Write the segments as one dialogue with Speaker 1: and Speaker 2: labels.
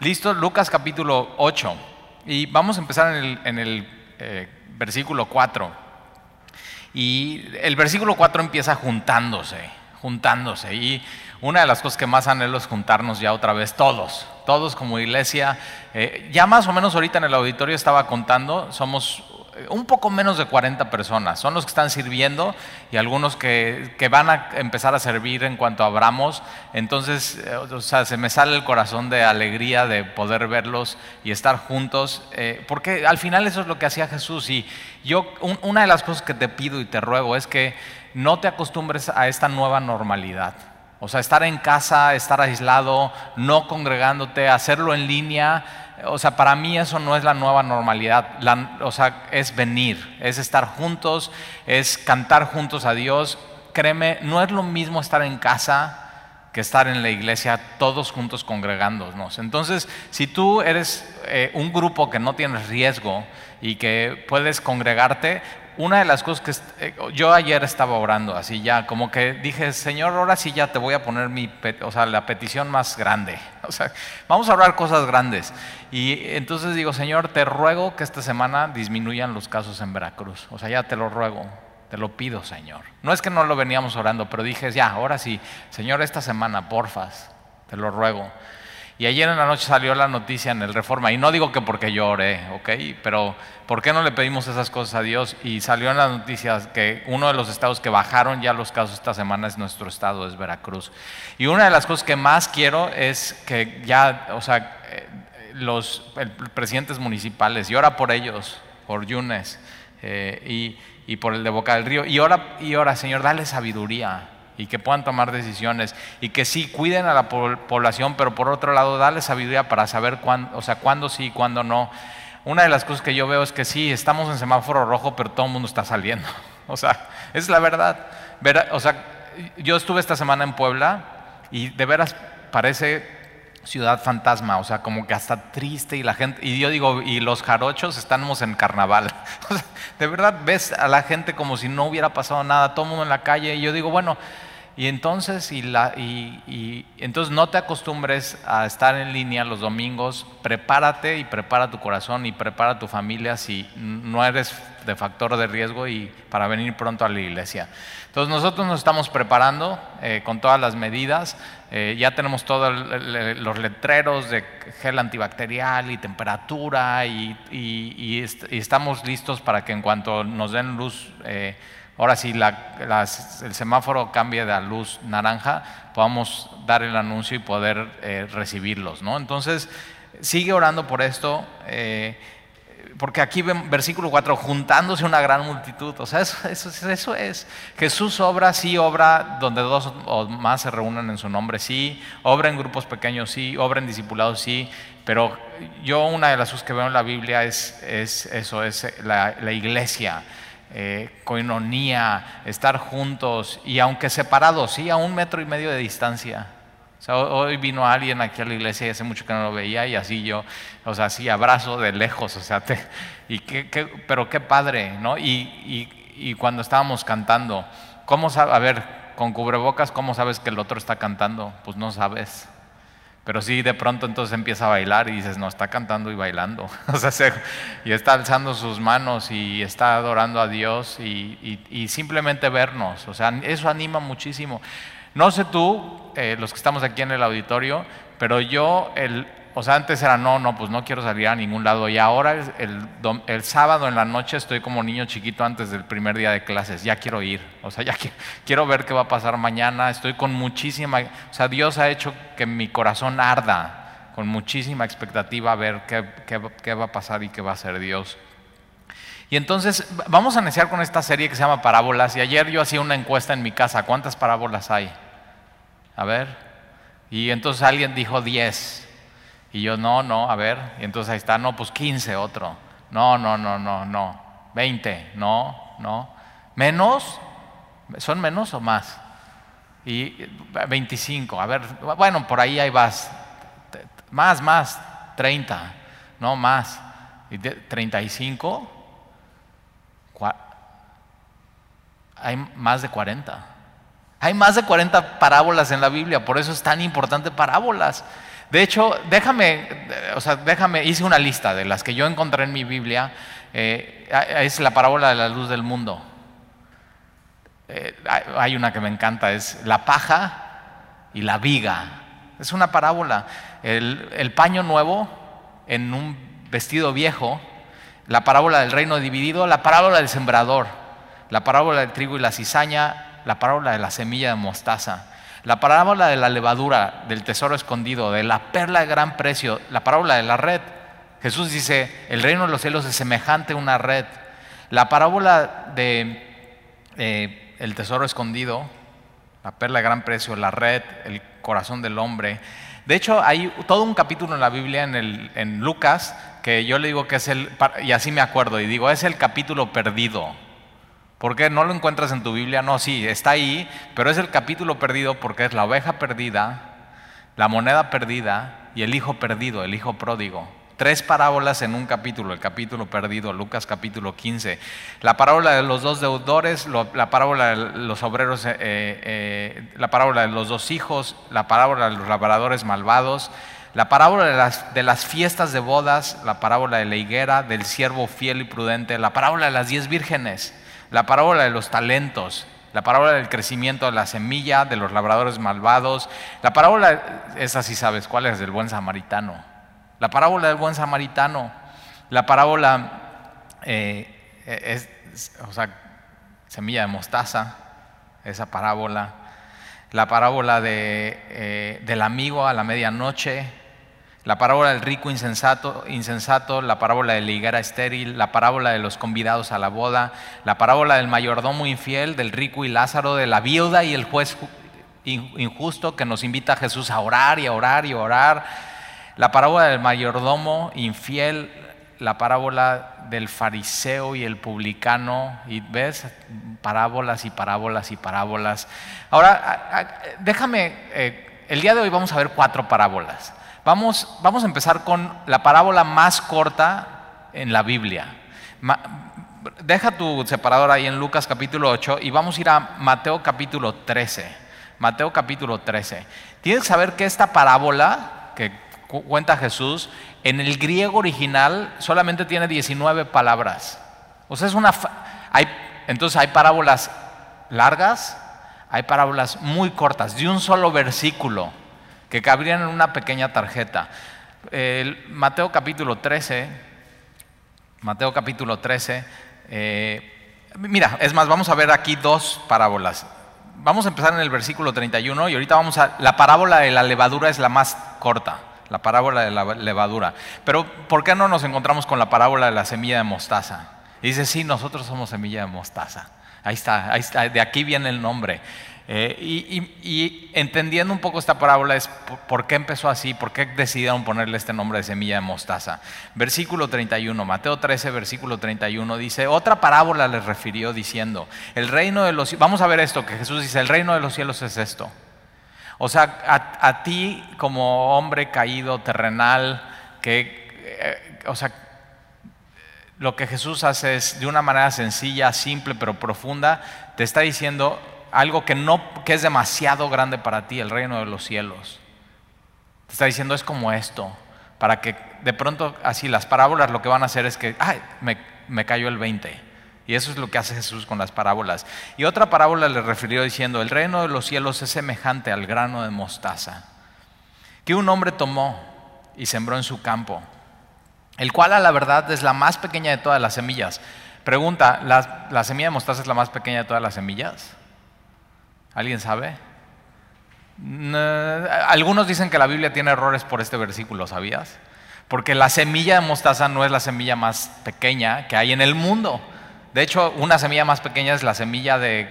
Speaker 1: Listo, Lucas capítulo 8. Y vamos a empezar en el, en el eh, versículo 4. Y el versículo 4 empieza juntándose, juntándose. Y una de las cosas que más anhelo es juntarnos ya otra vez todos, todos como iglesia. Eh, ya más o menos ahorita en el auditorio estaba contando, somos un poco menos de 40 personas. Son los que están sirviendo y algunos que, van a empezar a servir en cuanto abramos. Entonces, eh, o sea, se me sale el corazón de alegría de poder verlos y estar juntos, eh, porque al final eso es lo que hacía Jesús. Y yo, una de las cosas que te pido y te ruego es que no te acostumbres a esta nueva normalidad. O sea, estar en casa, estar aislado, no congregándote, hacerlo en línea o sea, para mí eso no es la nueva normalidad. o sea, es venir, es estar juntos, es cantar juntos a Dios. Créeme, no es lo mismo estar en casa que estar en la iglesia todos juntos congregándonos. Entonces, si tú eres eh, un grupo que no tienes riesgo y que puedes congregarte, una de las cosas que eh, yo ayer estaba orando así ya, como que dije, Señor, ahora sí ya te voy a poner mi, o sea, la petición más grande. O sea, vamos a orar cosas grandes. Y entonces digo, Señor, te ruego que esta semana disminuyan los casos en Veracruz. O sea, ya te lo ruego, te lo pido, Señor. No es que no lo veníamos orando, pero dije, ya, ahora sí, Señor, esta semana, porfas, te lo ruego. Y ayer en la noche salió la noticia en el Reforma, y no digo que porque yo oré, ¿ok? Pero ¿por qué no le pedimos esas cosas a Dios? Y salió en las noticias que uno de los estados que bajaron ya los casos esta semana es nuestro estado, es Veracruz. Y una de las cosas que más quiero es que ya, o sea, eh, los presidentes municipales, y ora por ellos, por Yunes, eh, y, y, por el de Boca del Río, y ora, y ora, Señor, dale sabiduría y que puedan tomar decisiones y que sí cuiden a la población, pero por otro lado darles sabiduría para saber cuándo, o sea, cuándo sí y cuándo no. Una de las cosas que yo veo es que sí, estamos en semáforo rojo, pero todo el mundo está saliendo. O sea, es la verdad. O sea, yo estuve esta semana en Puebla y de veras parece ciudad fantasma, o sea, como que hasta triste y la gente, y yo digo, y los jarochos estamos en carnaval. de verdad ves a la gente como si no hubiera pasado nada, todo el mundo en la calle, y yo digo, bueno, y entonces, y, la, y, entonces no te acostumbres a estar en línea los domingos, prepárate y prepara tu corazón y prepara tu familia si no eres de factor de riesgo y para venir pronto a la iglesia. Entonces nosotros nos estamos preparando eh, con todas las medidas, eh, ya tenemos todos los letreros de gel antibacterial y temperatura y, y, estamos listos para que en cuanto nos den luz... Eh, ahora si el semáforo cambia de luz naranja, podamos dar el anuncio y poder eh, recibirlos. ¿no? Entonces, sigue orando por esto, eh, porque aquí ven versículo 4, juntándose una gran multitud, o sea, eso, eso, es. Jesús obra, sí obra donde dos o más se reúnen en su nombre, sí, obra en grupos pequeños, sí, obra en discipulados, sí, pero yo una de las cosas que veo en la Biblia es, es eso, es la, la iglesia eh, coinonía, estar juntos y aunque separados, sí, a un metro y medio de distancia. hoy vino alguien aquí a la iglesia y hace mucho que no lo veía y así yo, o sea, así abrazo de lejos, o sea, y pero qué padre, ¿no? Y, y, cuando estábamos cantando, ¿cómo sabes, a ver, con cubrebocas, ¿cómo sabes que el otro está cantando? Pues no sabes. Pero sí, de pronto entonces empieza a bailar y dices, no, está cantando y bailando. o sea, y está alzando sus manos y está adorando a Dios y, simplemente vernos. O sea, eso anima muchísimo. No sé tú, eh, los que estamos aquí en el auditorio, pero yo el, o sea, antes era no, no, pues no quiero salir a ningún lado. Y ahora el, el, sábado en la noche estoy como niño chiquito antes del primer día de clases. Ya quiero ir. O sea, ya quiero ver qué va a pasar mañana. Estoy con muchísima. O sea, Dios ha hecho que mi corazón arda con muchísima expectativa a ver qué, qué, qué va a pasar y qué va a hacer Dios. Y entonces vamos a iniciar con esta serie que se llama Parábolas. Y ayer yo hacía una encuesta en mi casa. ¿Cuántas parábolas hay? A ver. Y entonces alguien dijo 10. Y yo, no, no, a ver. Y entonces ahí está, no, pues 15 otro. No, no, no, no, no. 20, no, no. ¿Menos? ¿Son menos o más? Y 25, a ver, bueno, por ahí ahí vas. Más, más, 30, no más. Y 35, hay más de 40. Hay más de 40 parábolas en la Biblia, por eso es tan importante parábolas. De hecho, déjame, o sea, déjame, hice una lista de las que yo encontré en mi Biblia. Eh, es la parábola de la luz del mundo. Eh, hay una que me encanta, es la paja y la viga. Es una parábola. El, paño nuevo en un vestido viejo, la parábola del reino dividido, la parábola del sembrador, la parábola del trigo y la cizaña, la parábola de la semilla de mostaza, la parábola de la levadura, del tesoro escondido, de la perla de gran precio, la parábola de la red. Jesús dice, el reino de los cielos es semejante a una red. La parábola de eh, el tesoro escondido, la perla de gran precio, la red, el corazón del hombre. De hecho, hay todo un capítulo en la Biblia, en, en Lucas, que yo le digo que es el, y así me acuerdo, y digo, es el capítulo perdido. ¿Por qué no lo encuentras en tu Biblia? No, sí, está ahí, pero es el capítulo perdido porque es la oveja perdida, la moneda perdida y el hijo perdido, el hijo pródigo. Tres parábolas en un capítulo, el capítulo perdido, Lucas capítulo 15. La parábola de los dos deudores, la parábola de los obreros, eh, eh, la parábola de los dos hijos, la parábola de los labradores malvados, la parábola de las, de las fiestas de bodas, la parábola de la higuera, del siervo fiel y prudente, la parábola de las diez vírgenes, la parábola de los talentos, la parábola del crecimiento de la semilla, de los labradores malvados, la parábola, esa sí sabes cuál es, del buen samaritano. La parábola del buen samaritano, la parábola, eh, es, o sea, semilla de mostaza, esa parábola, la parábola de, eh, del amigo a la medianoche, la parábola del rico insensato, la parábola de la higuera estéril, la parábola de los convidados a la boda, la parábola del mayordomo infiel, del rico y Lázaro, de la viuda y el juez injusto que nos invita a Jesús a orar y a orar y a orar la parábola del mayordomo infiel, la parábola del fariseo y el publicano, y ves, parábolas y parábolas y parábolas. Ahora, déjame, eh, el día de hoy vamos a ver cuatro parábolas. Vamos, vamos a empezar con la parábola más corta en la Biblia. deja tu separador ahí en Lucas capítulo 8 y vamos a ir a Mateo capítulo 13. Mateo capítulo 13. Tienes que saber que esta parábola, que cuenta Jesús, en el griego original solamente tiene 19 palabras. O sea, es una... Entonces hay parábolas largas, hay parábolas muy cortas, de un solo versículo, que cabrían en una pequeña tarjeta. El Mateo capítulo 13, Mateo capítulo 13, eh, mira, es más, vamos a ver aquí dos parábolas. Vamos a empezar en el versículo 31 y ahorita vamos a... La parábola de la levadura es la más corta la parábola de la levadura. Pero ¿por qué no nos encontramos con la parábola de la semilla de mostaza? Y dice, sí, nosotros somos semilla de mostaza. Ahí está, ahí está de aquí viene el nombre. Eh, y, entendiendo un poco esta parábola es por, qué empezó así, por qué decidieron ponerle este nombre de semilla de mostaza. Versículo 31, Mateo 13, versículo 31 dice, otra parábola les refirió diciendo, el reino de los vamos a ver esto que Jesús dice, el reino de los cielos es esto. O sea, a, ti como hombre caído, terrenal, que, eh, o sea, lo que Jesús hace es de una manera sencilla, simple, pero profunda, te está diciendo algo que, no, que es demasiado grande para ti, el reino de los cielos. Te está diciendo es como esto, para que de pronto así las parábolas lo que van a hacer es que, ay, me, me cayó el 20. Y eso es lo que hace Jesús con las parábolas. Y otra parábola le refirió diciendo, el reino de los cielos es semejante al grano de mostaza, que un hombre tomó y sembró en su campo, el cual a la verdad es la más pequeña de todas las semillas. Pregunta, ¿la, semilla de mostaza es la más pequeña de todas las semillas? ¿Alguien sabe? algunos dicen que la Biblia tiene errores por este versículo, ¿sabías? Porque la semilla de mostaza no es la semilla más pequeña que hay en el mundo. De hecho, una semilla más pequeña es la semilla de,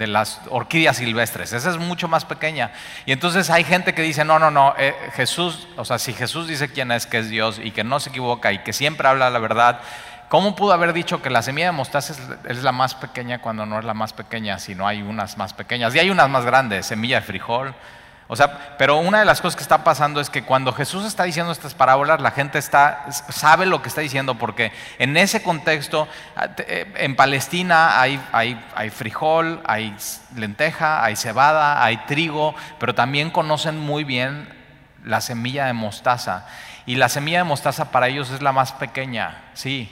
Speaker 1: las orquídeas silvestres. Esa es mucho más pequeña. Y entonces hay gente que dice, no, no, no, eh, Jesús, o sea, si Jesús dice quién es, que es Dios y que no se equivoca y que siempre habla la verdad, ¿cómo pudo haber dicho que la semilla de mostaza es, es la más pequeña cuando no es la más pequeña, si no hay unas más pequeñas? Y hay unas más grandes, semilla de frijol, o sea, pero una de las cosas que está pasando es que cuando Jesús está diciendo estas parábolas, la gente está, sabe lo que está diciendo, porque en ese contexto, ah, eh, en Palestina hay, hay, hay frijol, hay lenteja, hay cebada, hay trigo, pero también conocen muy bien la semilla de mostaza. Y la semilla de mostaza para ellos es la más pequeña, sí,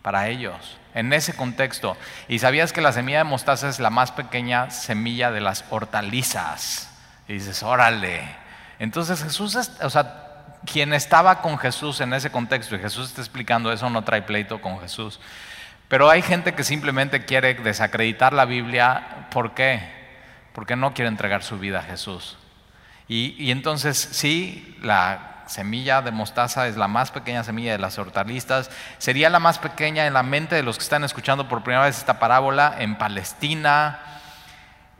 Speaker 1: para ellos, en ese contexto. Y sabías que la semilla de mostaza es la más pequeña semilla de las hortalizas. Y dices, órale. Entonces Jesús, o sea, quien estaba con Jesús en ese contexto, y Jesús está explicando eso, no trae pleito con Jesús. Pero hay gente que simplemente quiere desacreditar la Biblia. ¿Por qué? Porque no quiere entregar su vida a Jesús. Y, entonces sí, la semilla de mostaza es la más pequeña semilla de las hortalizas. Sería la más pequeña en la mente de los que están escuchando por primera vez esta parábola en Palestina.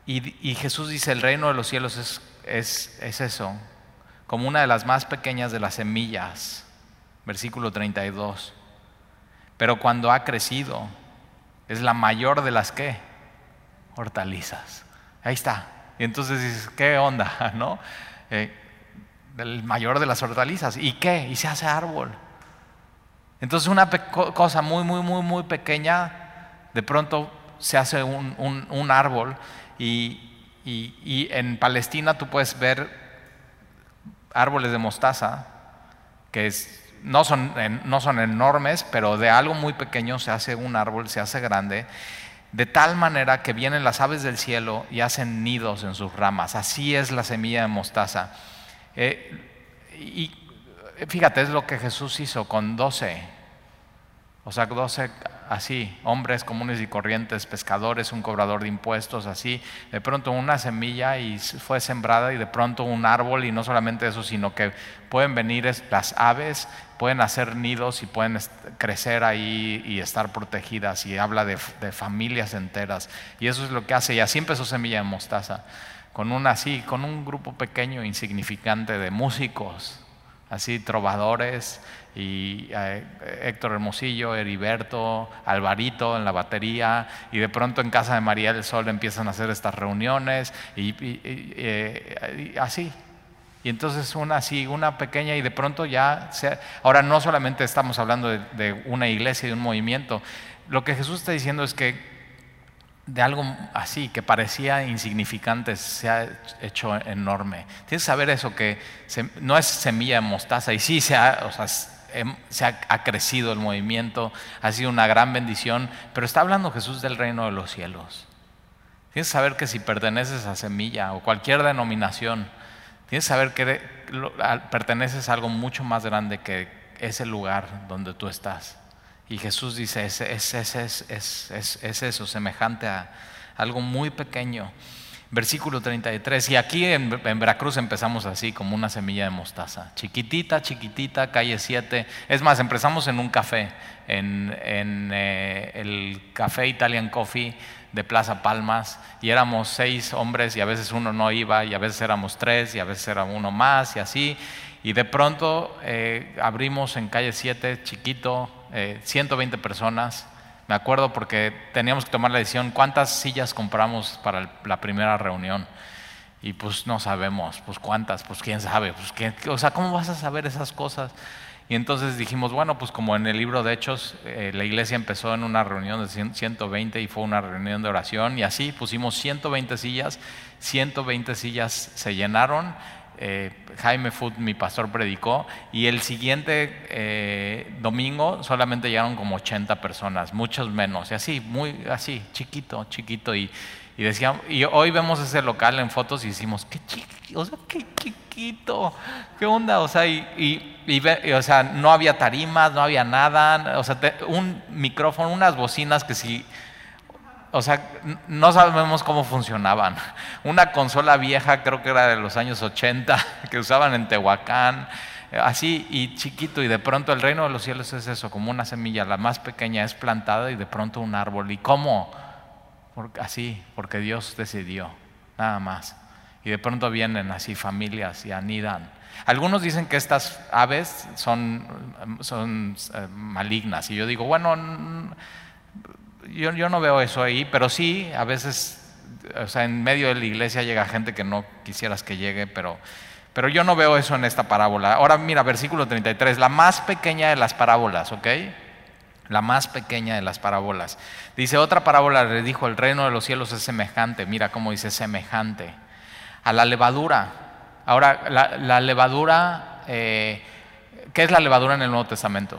Speaker 1: Y, Jesús dice, el reino de los cielos es, es, es eso, como una de las más pequeñas de las semillas. Versículo 32. Pero cuando ha crecido, es la mayor de las que hortalizas. Ahí está. Y entonces dices, ¿qué onda? ¿No? Eh, el mayor de las hortalizas. ¿Y qué? Y se hace árbol. Entonces una cosa muy, muy, muy, muy pequeña, de pronto se hace un, árbol y, en Palestina tú puedes ver árboles de mostaza que no, son, no son enormes, pero de algo muy pequeño se hace un árbol, se hace grande de tal manera que vienen las aves del cielo y hacen nidos en sus ramas. Así es la semilla de mostaza. Eh, y fíjate, es lo que Jesús hizo con doce. O sea, doce así, hombres comunes y corrientes, pescadores, un cobrador de impuestos, así. De pronto una semilla y fue sembrada y de pronto un árbol y no solamente eso, sino que pueden venir las aves, pueden hacer nidos y pueden crecer ahí y estar protegidas y habla de, familias enteras. Y eso es lo que hace. Y así empezó Semilla de Mostaza, con un así, con un grupo pequeño, insignificante de músicos, así trovadores, y eh, Héctor Hermosillo, Heriberto, Alvarito en la batería, y de pronto en casa de María del Sol empiezan a hacer estas reuniones, y, eh, así. Y entonces una así, una pequeña, y de pronto ya, ahora no solamente estamos hablando de, una iglesia, de un movimiento, lo que Jesús está diciendo es que de algo así que parecía insignificante se ha hecho enorme. Tienes que saber eso, que no es semilla de mostaza, y sí se ha, o sea, se ha, crecido el movimiento, ha sido una gran bendición, pero está hablando Jesús del reino de los cielos. Tienes que saber que si perteneces a Semilla o cualquier denominación, tienes que saber que perteneces a algo mucho más grande que ese lugar donde tú estás. Y Jesús dice, es, es, es, es eso, semejante a algo muy pequeño versículo 33. Y aquí en, Veracruz empezamos así, como una semilla de mostaza. Chiquitita, chiquitita, calle 7. Es más, empezamos en un café, en, eh, el Café Italian Coffee de Plaza Palmas. Y éramos seis hombres y a veces uno no iba y a veces éramos tres y a veces era uno más y así. Y de pronto eh, abrimos en calle 7, chiquito, 120 eh, personas me acuerdo porque teníamos que tomar la decisión cuántas sillas compramos para la primera reunión. Y pues no sabemos, pues cuántas, pues quién sabe, pues o sea, ¿cómo vas a saber esas cosas? Y entonces dijimos, bueno, pues como en el libro de Hechos, eh, la iglesia empezó en una reunión de 120 y fue una reunión de oración y así pusimos 120 sillas, 120 sillas se llenaron eh, Jaime Food, mi pastor, predicó, y el siguiente eh, domingo solamente llegaron como 80 personas, muchos menos, y así, muy así, chiquito, chiquito, y, y y hoy vemos ese local en fotos y decimos, qué chiquito, qué chiquito, qué onda, o sea, y, y, o sea, no había tarimas, no había nada, o sea, un micrófono, unas bocinas que si o sea, no sabemos cómo funcionaban. Una consola vieja, creo que era de los años 80, que usaban en Tehuacán, así y chiquito, y de pronto el reino de los cielos es eso, como una semilla, la más pequeña es plantada y de pronto un árbol. ¿Y cómo? así, porque Dios decidió, nada más. Y de pronto vienen así familias y anidan. Algunos dicen que estas aves son, son eh, malignas, y yo digo, bueno, yo, no veo eso ahí, pero sí, a veces, o sea, en medio de la iglesia llega gente que no quisieras que llegue, pero, pero yo no veo eso en esta parábola. Ahora mira, versículo 33, la más pequeña de las parábolas, ¿ok? La más pequeña de las parábolas. Dice, otra parábola le dijo, el reino de los cielos es semejante, mira cómo dice semejante, a la levadura Ahora, la, levadura, eh, ¿qué es la levadura en el Nuevo Testamento?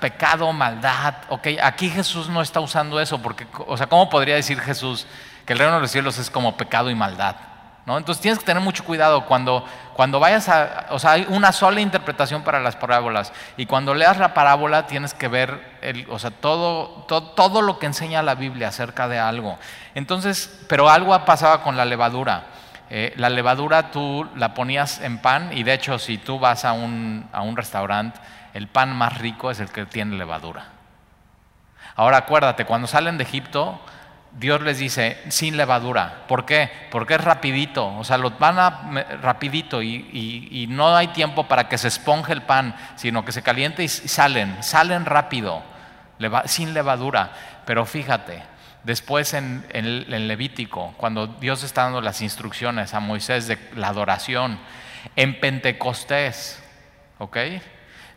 Speaker 1: Pecado, maldad, ok, aquí Jesús no está usando eso, porque, o sea, ¿cómo podría decir Jesús que el reino de los cielos es como pecado y maldad? Entonces tienes que tener mucho cuidado cuando, cuando vayas a, o sea, hay una sola interpretación para las parábolas y cuando leas la parábola tienes que ver, o sea, todo, todo, lo que enseña la Biblia acerca de algo. Entonces, pero algo pasaba con la levadura. Eh, la levadura tú la ponías en pan y de hecho si tú vas a un, a un restaurante, el pan más rico es el que tiene levadura. Ahora acuérdate, cuando salen de Egipto, Dios les dice, sin levadura. ¿Por qué? Porque es rapidito, o sea, los van a rapidito y, no hay tiempo para que se esponje el pan, sino que se caliente y salen, salen rápido, sin levadura. Pero fíjate, después en, en Levítico, cuando Dios está dando las instrucciones a Moisés de la adoración, en Pentecostés, ¿ok?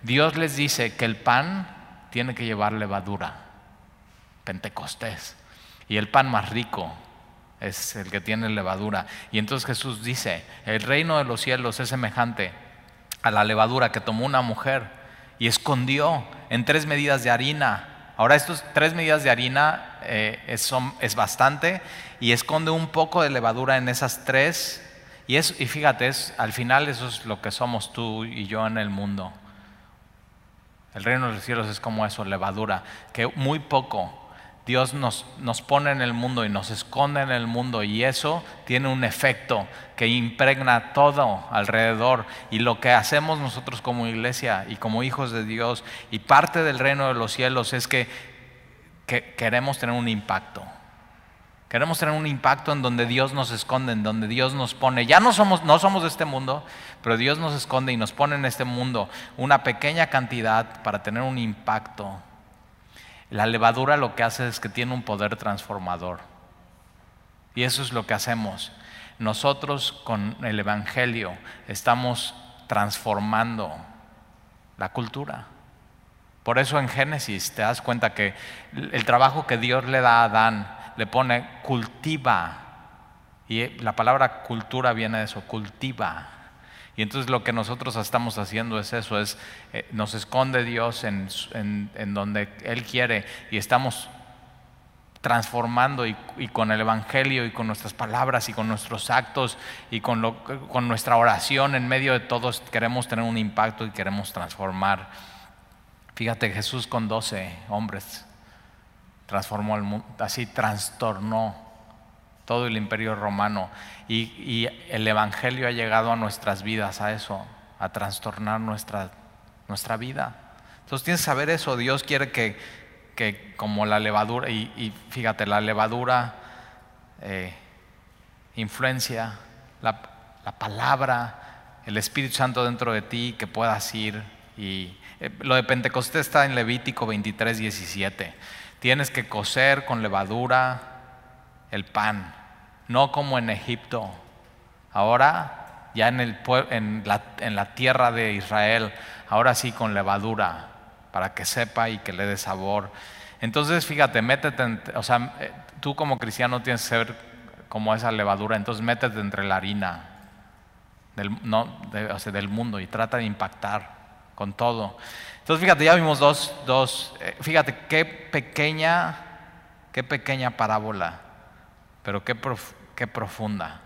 Speaker 1: Dios les dice que el pan tiene que llevar levadura. Pentecostés. Y el pan más rico es el que tiene levadura. Y entonces Jesús dice, el reino de los cielos es semejante a la levadura que tomó una mujer y escondió en tres medidas de harina. Ahora, estos tres medidas de harina eh, es, bastante y esconde un poco de levadura en esas tres. Y, es, y fíjate, es, al final eso es lo que somos tú y yo en el mundo. El reino de los cielos es como eso, levadura, que muy poco Dios nos, nos, pone en el mundo y nos esconde en el mundo y eso tiene un efecto que impregna todo alrededor. Y lo que hacemos nosotros como iglesia y como hijos de Dios y parte del reino de los cielos es que, que queremos tener un impacto. Queremos tener un impacto en donde Dios nos esconde, en donde Dios nos pone. Ya no somos, no somos de este mundo, pero Dios nos esconde y nos pone en este mundo una pequeña cantidad para tener un impacto la levadura lo que hace es que tiene un poder transformador. Y eso es lo que hacemos. Nosotros con el Evangelio estamos transformando la cultura. Por eso en Génesis te das cuenta que el trabajo que Dios le da a Adán le pone cultiva. Y la palabra cultura viene de eso, cultiva. Y entonces lo que nosotros estamos haciendo es eso, es eh, nos esconde Dios en, donde Él quiere y estamos transformando y, con el Evangelio y con nuestras palabras y con nuestros actos y con, lo, con nuestra oración en medio de todos queremos tener un impacto y queremos transformar. Fíjate, Jesús con doce hombres transformó el mundo, así trastornó todo el imperio romano. Y, el Evangelio ha llegado a nuestras vidas, a eso, a trastornar nuestra, nuestra vida. Entonces tienes que saber eso, Dios quiere que, que como la levadura, y, fíjate, la levadura eh, influencia la, la, palabra, el Espíritu Santo dentro de ti, que puedas ir. Y eh, lo de Pentecostés está en Levítico 23, 17. Tienes que coser con levadura el pan, no como en Egipto. Ahora ya en, el, en, la, en la tierra de Israel, ahora sí con levadura, para que sepa y que le dé sabor. Entonces, fíjate, métete, o sea, eh, tú como cristiano tienes que ser como esa levadura, entonces métete entre la harina del, no, del mundo y trata de impactar con todo. Entonces, fíjate, ya vimos dos, dos eh, fíjate qué pequeña, qué pequeña parábola pero qué, qué profunda.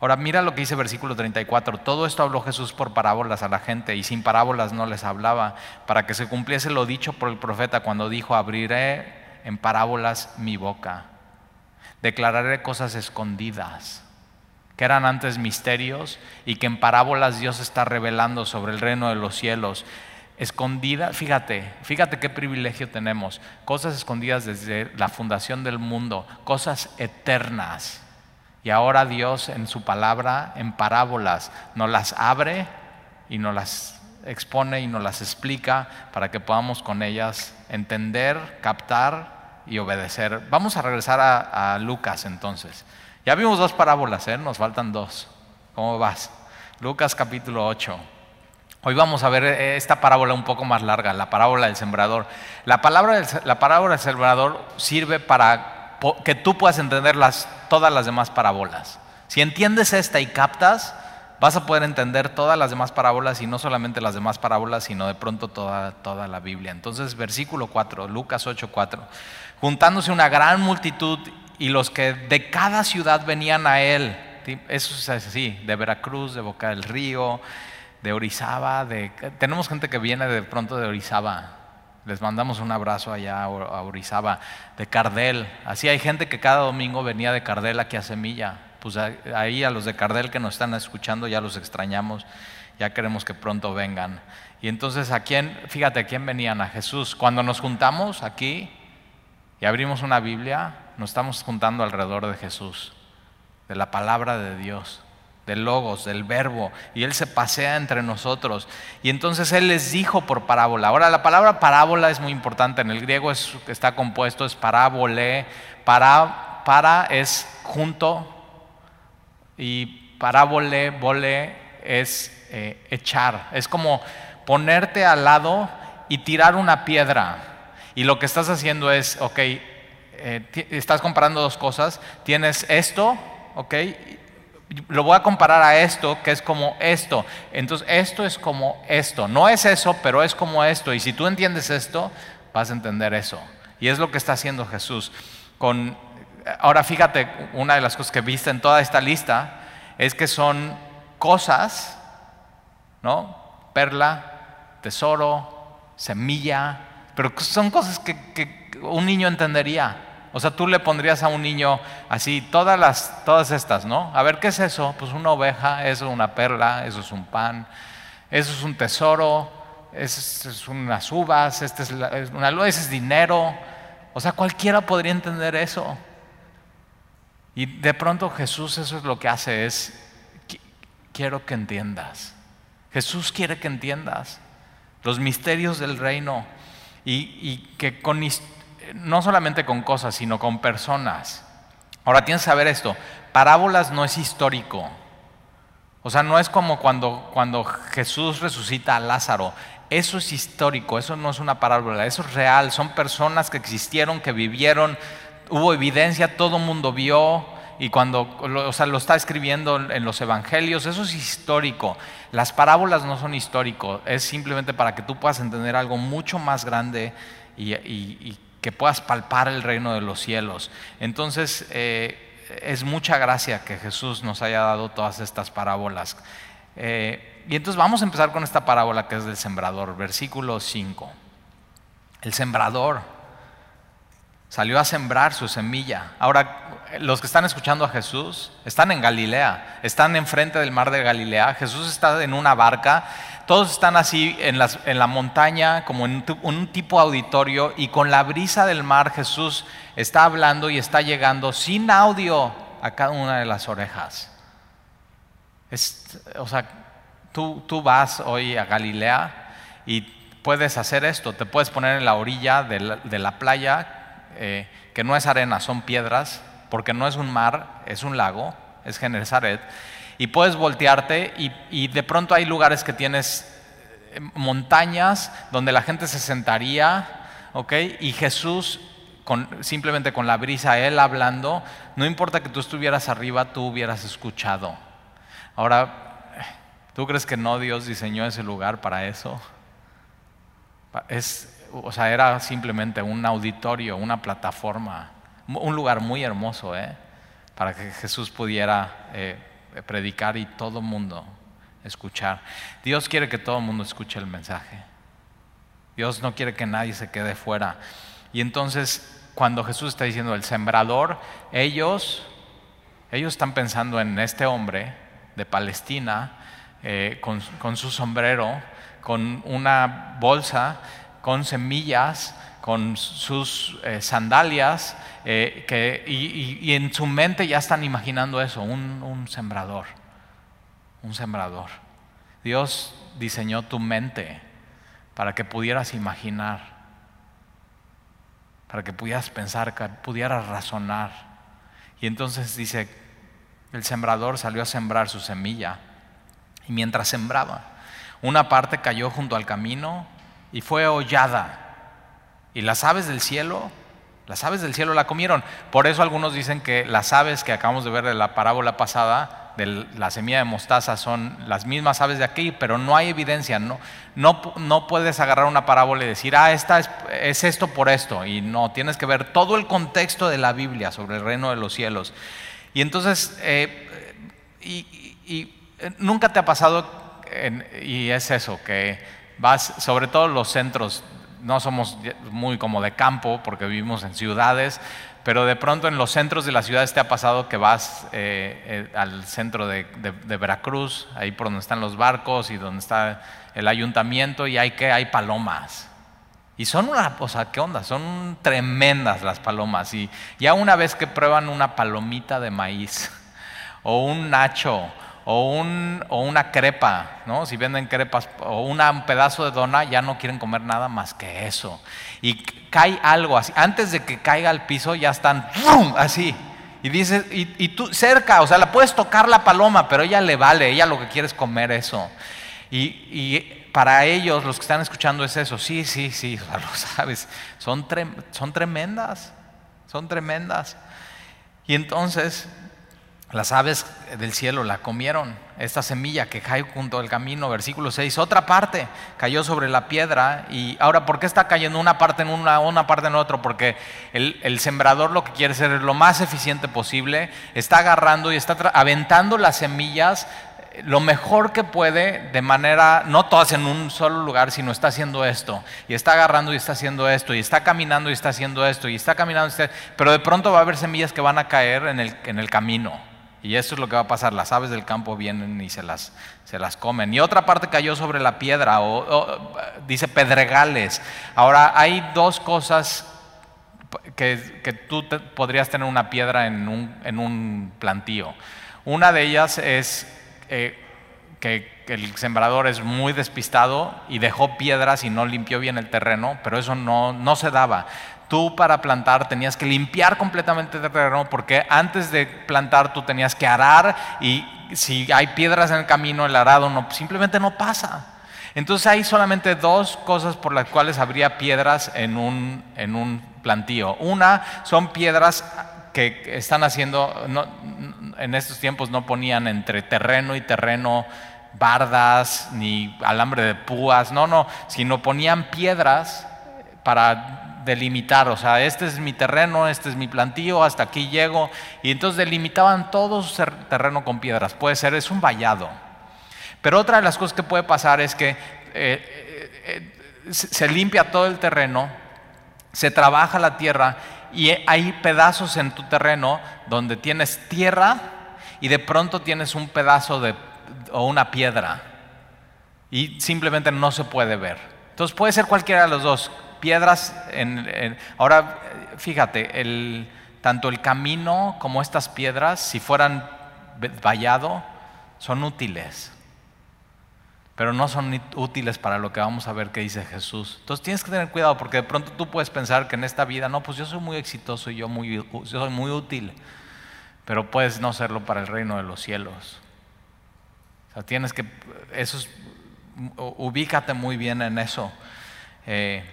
Speaker 1: Ahora mira lo que dice versículo 34. Todo esto habló Jesús por parábolas a la gente y sin parábolas no les hablaba, para que se cumpliese lo dicho por el profeta cuando dijo, abriré en parábolas mi boca, declararé cosas escondidas, que eran antes misterios y que en parábolas Dios está revelando sobre el reino de los cielos escondida, fíjate, fíjate qué privilegio tenemos, cosas escondidas desde la fundación del mundo, cosas eternas. Y ahora Dios en su palabra, en parábolas, nos las abre y nos las expone y nos las explica para que podamos con ellas entender, captar y obedecer. Vamos a regresar a, Lucas entonces. Ya vimos dos parábolas, ¿eh? nos faltan dos. ¿Cómo vas? Lucas capítulo 8. Hoy vamos a ver eh, esta parábola un poco más larga, la parábola del sembrador. La, palabra la parábola del sembrador sirve para que tú puedas entender las, todas las demás parábolas. Si entiendes esta y captas, vas a poder entender todas las demás parábolas y no solamente las demás parábolas, sino de pronto toda, toda la Biblia. Entonces, versículo 4, Lucas 8, 4. Juntándose una gran multitud y los que de cada ciudad venían a él, eso es así, de Veracruz, de Boca del Río, de Orizaba, de, tenemos gente que viene de pronto de Orizaba, les mandamos un abrazo allá a Orizaba, de Cardel, así hay gente que cada domingo venía de Cardel aquí a Semilla, pues ahí a los de Cardel que nos están escuchando ya los extrañamos, ya queremos que pronto vengan. Y entonces a quién, fíjate, ¿a quién venían? A Jesús. Cuando nos juntamos aquí y abrimos una Biblia, nos estamos juntando alrededor de Jesús, de la palabra de Dios, del logos, del verbo, y Él se pasea entre nosotros. Y entonces Él les dijo por parábola. Ahora la palabra parábola es muy importante, en el griego es, está compuesto, es parábole, para, para es junto, y parábole, vole es eh, echar, es como ponerte al lado y tirar una piedra. Y lo que estás haciendo es, ok, eh, estás comparando dos cosas, tienes esto, ok, lo voy a comparar a esto, que es como esto. Entonces, esto es como esto. No es eso, pero es como esto. Y si tú entiendes esto, vas a entender eso. Y es lo que está haciendo Jesús. Con, ahora fíjate, una de las cosas que viste en toda esta lista es que son cosas, ¿no? Perla, tesoro, semilla, pero son cosas que, un niño entendería. O sea, tú le pondrías a un niño así todas las, todas estas, ¿no? A ver, ¿qué es eso? Pues una oveja, eso es una perla, eso es un pan, eso es un tesoro, eso es unas uvas, este es, una, ese es dinero. O sea, cualquiera podría entender eso. Y de pronto Jesús eso es lo que hace, es, quiero que entiendas. Jesús quiere que entiendas los misterios del reino y, que con, no solamente con cosas, sino con personas. Ahora tienes que saber esto, parábolas no es histórico. O sea, no es como cuando, cuando Jesús resucita a Lázaro. Eso es histórico, eso no es una parábola, eso es real. Son personas que existieron, que vivieron, hubo evidencia, todo el mundo vio, y cuando o sea, lo está escribiendo en los evangelios, eso es histórico. Las parábolas no son históricos, es simplemente para que tú puedas entender algo mucho más grande y, que puedas palpar el reino de los cielos. Entonces, eh, es mucha gracia que Jesús nos haya dado todas estas parábolas. Eh, y entonces vamos a empezar con esta parábola que es del sembrador, versículo 5. El sembrador salió a sembrar su semilla. Ahora, los que están escuchando a Jesús están en Galilea, están enfrente del mar de Galilea, Jesús está en una barca, todos están así en, la montaña, como en un tipo auditorio, y con la brisa del mar Jesús está hablando y está llegando sin audio a cada una de las orejas. o sea, tú, tú vas hoy a Galilea y puedes hacer esto, te puedes poner en la orilla de la, playa, eh, que no es arena, son piedras, porque no es un mar, es un lago, es Genesaret, y puedes voltearte y, de pronto hay lugares que tienes eh, montañas donde la gente se sentaría, ¿ok? Y Jesús, simplemente con la brisa, Él hablando, no importa que tú estuvieras arriba, tú hubieras escuchado. Ahora, ¿tú crees que no Dios diseñó ese lugar para eso? Es, o sea, era simplemente un auditorio, una plataforma un lugar muy hermoso, ¿eh? Para que Jesús pudiera eh, predicar y todo mundo escuchar. Dios quiere que todo el mundo escuche el mensaje. Dios no quiere que nadie se quede fuera. Y entonces, cuando Jesús está diciendo el sembrador, ellos, ellos están pensando en este hombre de Palestina eh, con, con su sombrero, con una bolsa, con semillas, con sus eh, sandalias, eh, que, y, en su mente ya están imaginando eso, un, un sembrador, un sembrador. Dios diseñó tu mente para que pudieras imaginar, para que pudieras pensar, que pudieras razonar. Y entonces dice, el sembrador salió a sembrar su semilla y mientras sembraba, una parte cayó junto al camino y fue hollada y las aves del cielo Las aves del cielo la comieron. Por eso algunos dicen que las aves que acabamos de ver de la parábola pasada, de la semilla de mostaza, son las mismas aves de aquí, pero no hay evidencia. No, no, no puedes agarrar una parábola y decir, ah, esta es, esto por esto. Y no, tienes que ver todo el contexto de la Biblia sobre el reino de los cielos. Y entonces, eh, y, eh, nunca te ha pasado, y es eso, que vas, sobre todo los centros no somos muy como de campo porque vivimos en ciudades, pero de pronto en los centros de las ciudades te ha pasado que vas eh, eh, al centro de, Veracruz, ahí por donde están los barcos y donde está el ayuntamiento y hay que hay palomas. Y son una, o sea, ¿qué onda? Son tremendas las palomas. Y ya una vez que prueban una palomita de maíz o un nacho o, un, o una crepa, ¿no? Si venden crepas o un pedazo de dona, ya no quieren comer nada más que eso. Y cae algo así, antes de que caiga al piso ya están así. Y dices, y, tú cerca, o sea, la puedes tocar la paloma, pero ella le vale, ella lo que quiere es comer eso. Y, para ellos, los que están escuchando es eso, sí, sí, sí, lo sabes, son, son tremendas, son tremendas. Y entonces las aves del cielo la comieron, esta semilla que cae junto al camino, versículo 6. Otra parte cayó sobre la piedra y ahora, ¿por qué está cayendo una parte en una, una parte en otra? Porque el, sembrador lo que quiere ser es lo más eficiente posible, está agarrando y está aventando las semillas eh, lo mejor que puede, de manera, no todas en un solo lugar, sino está haciendo esto, y está agarrando y está haciendo esto, y está caminando y está haciendo esto, y está caminando, pero de pronto va a haber semillas que van a caer en el, en el camino. Y eso es lo que va a pasar. Las aves del campo vienen y se las, se las comen. Y otra parte cayó sobre la piedra, o, dice pedregales. Ahora, hay dos cosas que, que tú podrías tener una piedra en un, en un, plantío. Una de ellas es eh, que, el sembrador es muy despistado y dejó piedras y no limpió bien el terreno, pero eso no, no se daba tú para plantar tenías que limpiar completamente el terreno porque antes de plantar tú tenías que arar y si hay piedras en el camino el arado no, simplemente no pasa. Entonces hay solamente dos cosas por las cuales habría piedras en un, en un plantío. Una son piedras que están haciendo, en estos tiempos no ponían entre terreno y terreno bardas ni alambre de púas, no, no, sino ponían piedras para delimitar, o sea, este es mi terreno, este es mi plantío, hasta aquí llego, y entonces delimitaban todo su terreno con piedras, puede ser, es un vallado. Pero otra de las cosas que puede pasar es que eh, eh, eh, se limpia todo el terreno, se trabaja la tierra y hay pedazos en tu terreno donde tienes tierra y de pronto tienes un pedazo de, o una piedra y simplemente no se puede ver. Entonces puede ser cualquiera de los dos piedras. En, ahora, fíjate, tanto el camino como estas piedras, si fueran vallado, son útiles. Pero no son útiles para lo que vamos a ver que dice Jesús. Entonces tienes que tener cuidado porque de pronto tú puedes pensar que en esta vida, no, pues yo soy muy exitoso y yo, muy, yo soy muy útil. Pero puedes no serlo para el reino de los cielos. O sea, tienes que, eso ubícate muy bien en eso. Eh,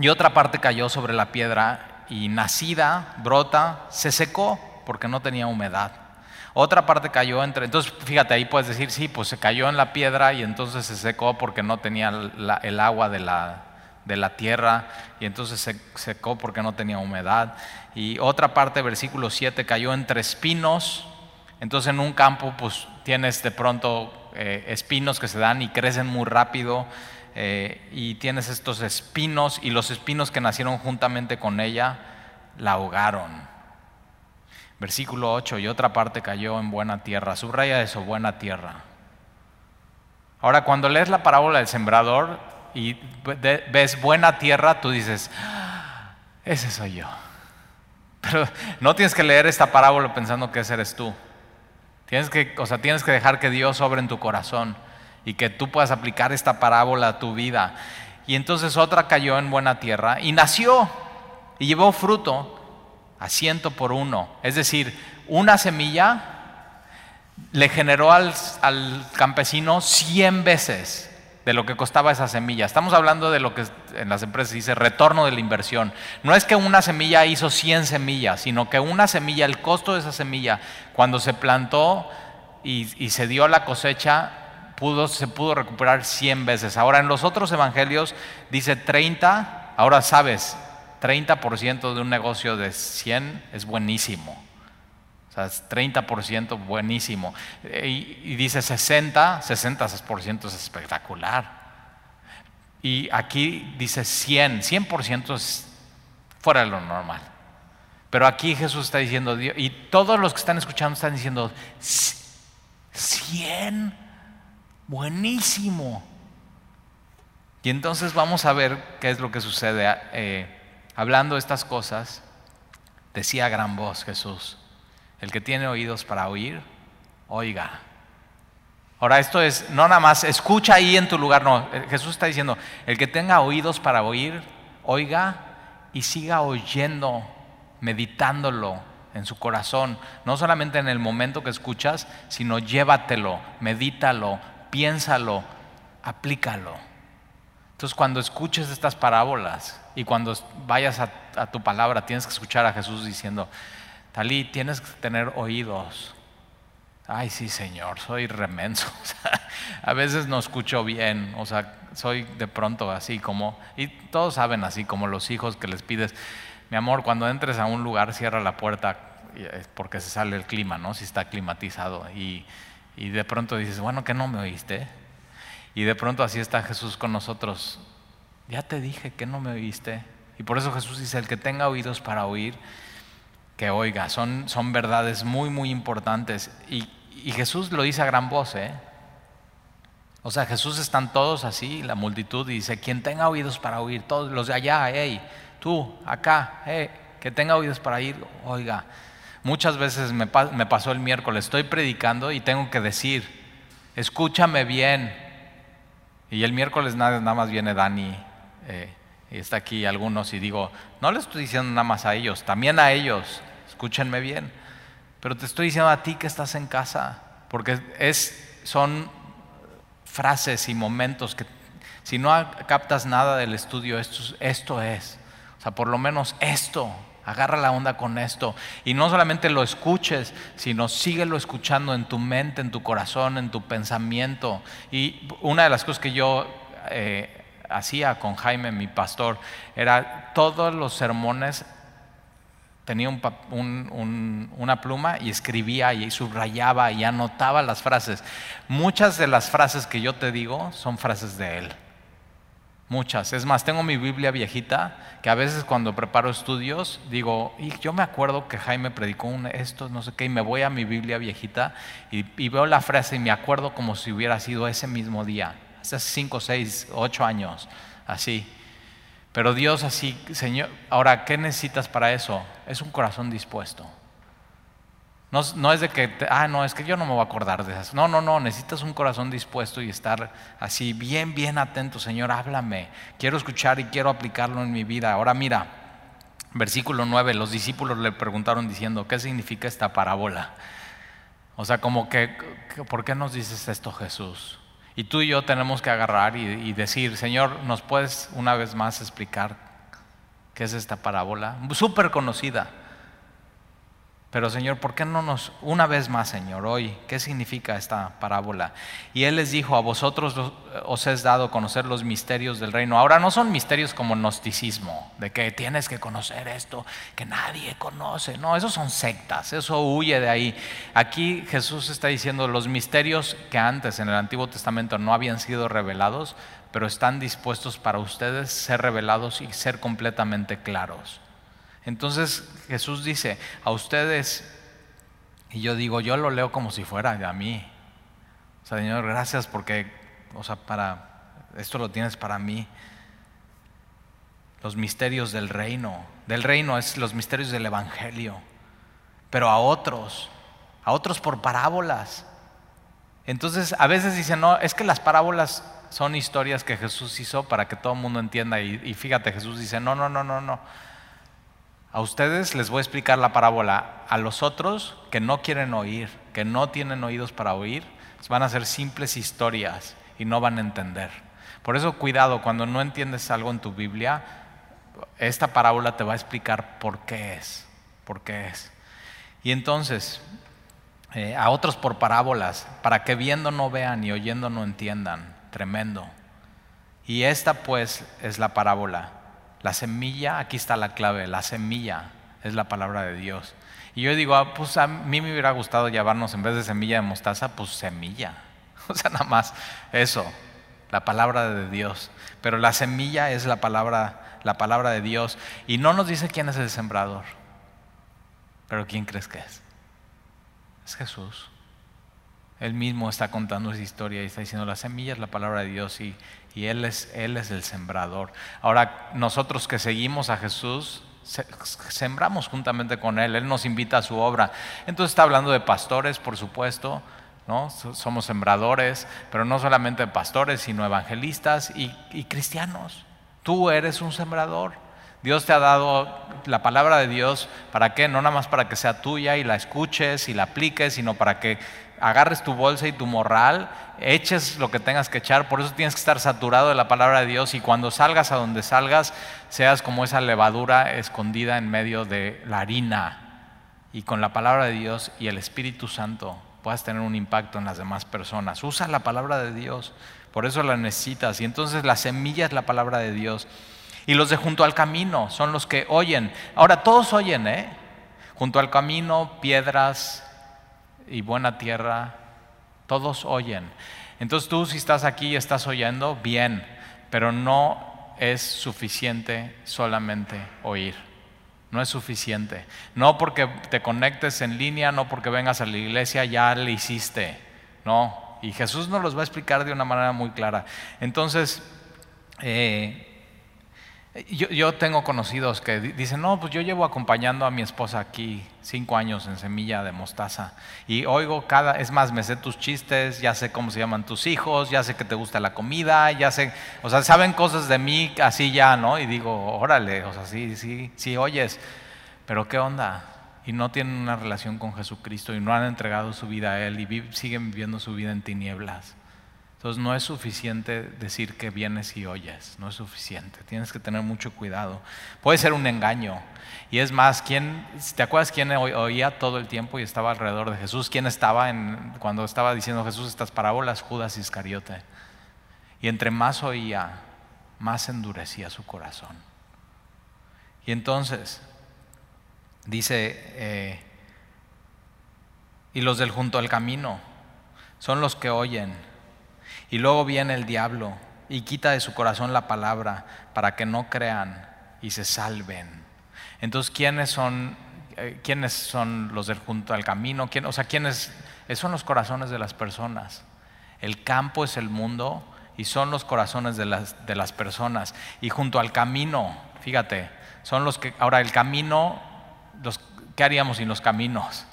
Speaker 1: y otra parte cayó sobre la piedra y nacida, brota, se secó porque no tenía humedad. Otra parte cayó entre, entonces fíjate, ahí puedes decir, sí, pues se cayó en la piedra y entonces se secó porque no tenía el agua de la, de la tierra y entonces se secó porque no tenía humedad. Y otra parte, versículo 7, cayó entre espinos. Entonces en un campo pues tienes de pronto eh, espinos que se dan y crecen muy rápido eh, y tienes estos espinos y los espinos que nacieron juntamente con ella la ahogaron. Versículo 8, y otra parte cayó en buena tierra. Subraya eso, buena tierra. Ahora, cuando lees la parábola del sembrador y ves buena tierra, tú dices, ah, ese soy yo. Pero no tienes que leer esta parábola pensando que ese eres tú. Tienes que, o sea, tienes que dejar que Dios sobre en tu corazón y que tú puedas aplicar esta parábola a tu vida. Y entonces otra cayó en buena tierra y nació y llevó fruto a ciento por uno. Es decir, una semilla le generó al, campesino cien veces de lo que costaba esa semilla. Estamos hablando de lo que en las empresas dice retorno de la inversión. No es que una semilla hizo 100 semillas, sino que una semilla, el costo de esa semilla, cuando se plantó y, y se dio la cosecha, pudo, se pudo recuperar 100 veces. Ahora en los otros evangelios dice 30, ahora sabes, 30% de un negocio de 100 es buenísimo. O sea, es 30% buenísimo. Y, dice 60, 60% es espectacular. Y aquí dice 100, 100% es fuera de lo normal. Pero aquí Jesús está diciendo, y todos los que están escuchando están diciendo, 100, buenísimo. Y entonces vamos a ver qué es lo que sucede. Eh, hablando estas cosas, decía a gran voz Jesús, el que tiene oídos para oír, oiga. Ahora esto es, no nada más, escucha ahí en tu lugar, no, eh, Jesús está diciendo, el que tenga oídos para oír, oiga y siga oyendo, meditándolo en su corazón, no solamente en el momento que escuchas, sino llévatelo, medítalo, piénsalo, aplícalo. Entonces cuando escuches estas parábolas y cuando vayas a, tu palabra, tienes que escuchar a Jesús diciendo, Talí, tienes que tener oídos. Ay, sí, Señor, soy remenso. a veces no escucho bien, o sea, soy de pronto así como, y todos saben así como los hijos que les pides, mi amor, cuando entres a un lugar, cierra la puerta porque se sale el clima, ¿no? Si está climatizado. Y, y de pronto dices, bueno, que no me oíste. Y de pronto así está Jesús con nosotros. Ya te dije que no me oíste. Y por eso Jesús dice, el que tenga oídos para oír, que oiga, son, son verdades muy, muy importantes. Y, Jesús lo dice a gran voz, ¿eh? O sea, Jesús están todos así, la multitud, y dice, quien tenga oídos para oír, todos los de allá, hey, tú, acá, hey, que tenga oídos para oír, oiga. Muchas veces me, pasó el miércoles, estoy predicando y tengo que decir, escúchame bien. Y el miércoles nada, más viene Dani eh, y está aquí algunos y digo, no le estoy diciendo nada más a ellos, también a ellos escúchenme bien. Pero te estoy diciendo a ti que estás en casa, porque es, son frases y momentos que si no captas nada del estudio, esto, esto es. O sea, por lo menos esto, agarra la onda con esto. Y no solamente lo escuches, sino síguelo escuchando en tu mente, en tu corazón, en tu pensamiento. Y una de las cosas que yo eh, hacía con Jaime, mi pastor, era todos los sermones tenía una pluma y escribía y subrayaba y anotaba las frases. Muchas de las frases que yo te digo son frases de él. Muchas. Es más, tengo mi Biblia viejita que a veces cuando preparo estudios digo, y yo me acuerdo que Jaime predicó esto, no sé qué, y me voy a mi Biblia viejita y, y veo la frase y me acuerdo como si hubiera sido ese mismo día, hace cinco, seis, ocho años, así. Pero Dios así, Señor, ahora, ¿qué necesitas para eso? Es un corazón dispuesto. No, es de que, ah, no, es que yo no me voy a acordar de esas. No, no, no, necesitas un corazón dispuesto y estar así, bien, bien atento, Señor, háblame. Quiero escuchar y quiero aplicarlo en mi vida. Ahora mira, versículo 9, los discípulos le preguntaron diciendo, ¿qué significa esta parábola? O sea, como que, ¿por qué nos dices esto Jesús? Y tú y yo tenemos que agarrar y, decir, Señor, ¿nos puedes una vez más explicar qué es esta parábola? Súper conocida. Pero Señor, ¿por qué no nos, una vez más, Señor, hoy, qué significa esta parábola? Y Él les dijo, a vosotros os es dado conocer los misterios del reino. Ahora no son misterios como gnosticismo, de que tienes que conocer esto que nadie conoce. No, esos son sectas, eso huye de ahí. Aquí Jesús está diciendo los misterios que antes en el Antiguo Testamento no habían sido revelados, pero están dispuestos para ustedes ser revelados y ser completamente claros. Entonces Jesús dice, a ustedes, y yo digo, yo lo leo como si fuera a mí. O sea, Señor, gracias porque, o sea, para, esto lo tienes para mí. Los misterios del reino. Del reino es los misterios del Evangelio. Pero a otros, a otros por parábolas. Entonces, a veces dicen, no, es que las parábolas son historias que Jesús hizo para que todo el mundo entienda. Y, y fíjate, Jesús dice, no, no, no, no, no. A ustedes les voy a explicar la parábola. A los otros que no quieren oír, que no tienen oídos para oír, van a ser simples historias y no van a entender. Por eso cuidado, cuando no entiendes algo en tu Biblia, esta parábola te va a explicar por qué es, por qué es. Y entonces, eh, a otros por parábolas, para que viendo no vean y oyendo no entiendan. Tremendo. Y esta pues es la parábola. La semilla, aquí está la clave, la semilla es la palabra de Dios. Y yo digo, ah, pues a mí me hubiera gustado llevarnos en vez de semilla de mostaza, pues semilla. O sea, nada más eso, la palabra de Dios. Pero la semilla es la palabra, la palabra de Dios. Y no nos dice quién es el sembrador. Pero ¿quién crees que es? Es Jesús. Él mismo está contando esa historia y está diciendo, la semilla es la palabra de Dios y, y él, es, él es el sembrador. Ahora, nosotros que seguimos a Jesús, sembramos juntamente con Él, Él nos invita a su obra. Entonces está hablando de pastores, por supuesto, ¿no? somos sembradores, pero no solamente pastores, sino evangelistas y, y cristianos. Tú eres un sembrador. Dios te ha dado la palabra de Dios, ¿para qué? No nada más para que sea tuya y la escuches y la apliques, sino para que agarres tu bolsa y tu morral, eches lo que tengas que echar, por eso tienes que estar saturado de la palabra de Dios y cuando salgas a donde salgas, seas como esa levadura escondida en medio de la harina y con la palabra de Dios y el Espíritu Santo puedas tener un impacto en las demás personas. Usa la palabra de Dios, por eso la necesitas y entonces la semilla es la palabra de Dios. Y los de junto al camino son los que oyen. Ahora todos oyen, ¿eh? Junto al camino, piedras, y buena tierra, todos oyen. Entonces tú si estás aquí y estás oyendo, bien, pero no es suficiente solamente oír. No es suficiente. No porque te conectes en línea, no porque vengas a la iglesia, ya le hiciste. No. Y Jesús nos los va a explicar de una manera muy clara. Entonces, eh, yo, tengo conocidos que dicen, no, pues yo llevo acompañando a mi esposa aquí cinco años en semilla de mostaza y oigo cada, es más, me sé tus chistes, ya sé cómo se llaman tus hijos, ya sé que te gusta la comida, ya sé, o sea, saben cosas de mí así ya, ¿no? Y digo, órale, o sea, sí, sí, sí oyes, pero ¿qué onda? Y no tienen una relación con Jesucristo y no han entregado su vida a Él y siguen viviendo su vida en tinieblas. Entonces no es suficiente decir que vienes y oyes, no es suficiente. Tienes que tener mucho cuidado. Puede ser un engaño. Y es más, ¿quién, ¿te acuerdas quién oía todo el tiempo y estaba alrededor de Jesús? ¿Quién estaba en, cuando estaba diciendo Jesús estas parábolas? Judas Iscariote. Y entre más oía, más endurecía su corazón. Y entonces, dice, eh, y los del junto al camino son los que oyen y luego viene el diablo y quita de su corazón la palabra para que no crean y se salven. Entonces, ¿quiénes son, eh, ¿quiénes son los del junto al camino? ¿Quién, o sea, ¿quiénes son los corazones de las personas? El campo es el mundo y son los corazones de las, de las personas. Y junto al camino, fíjate, son los que, ahora el camino, los, ¿qué haríamos sin los caminos?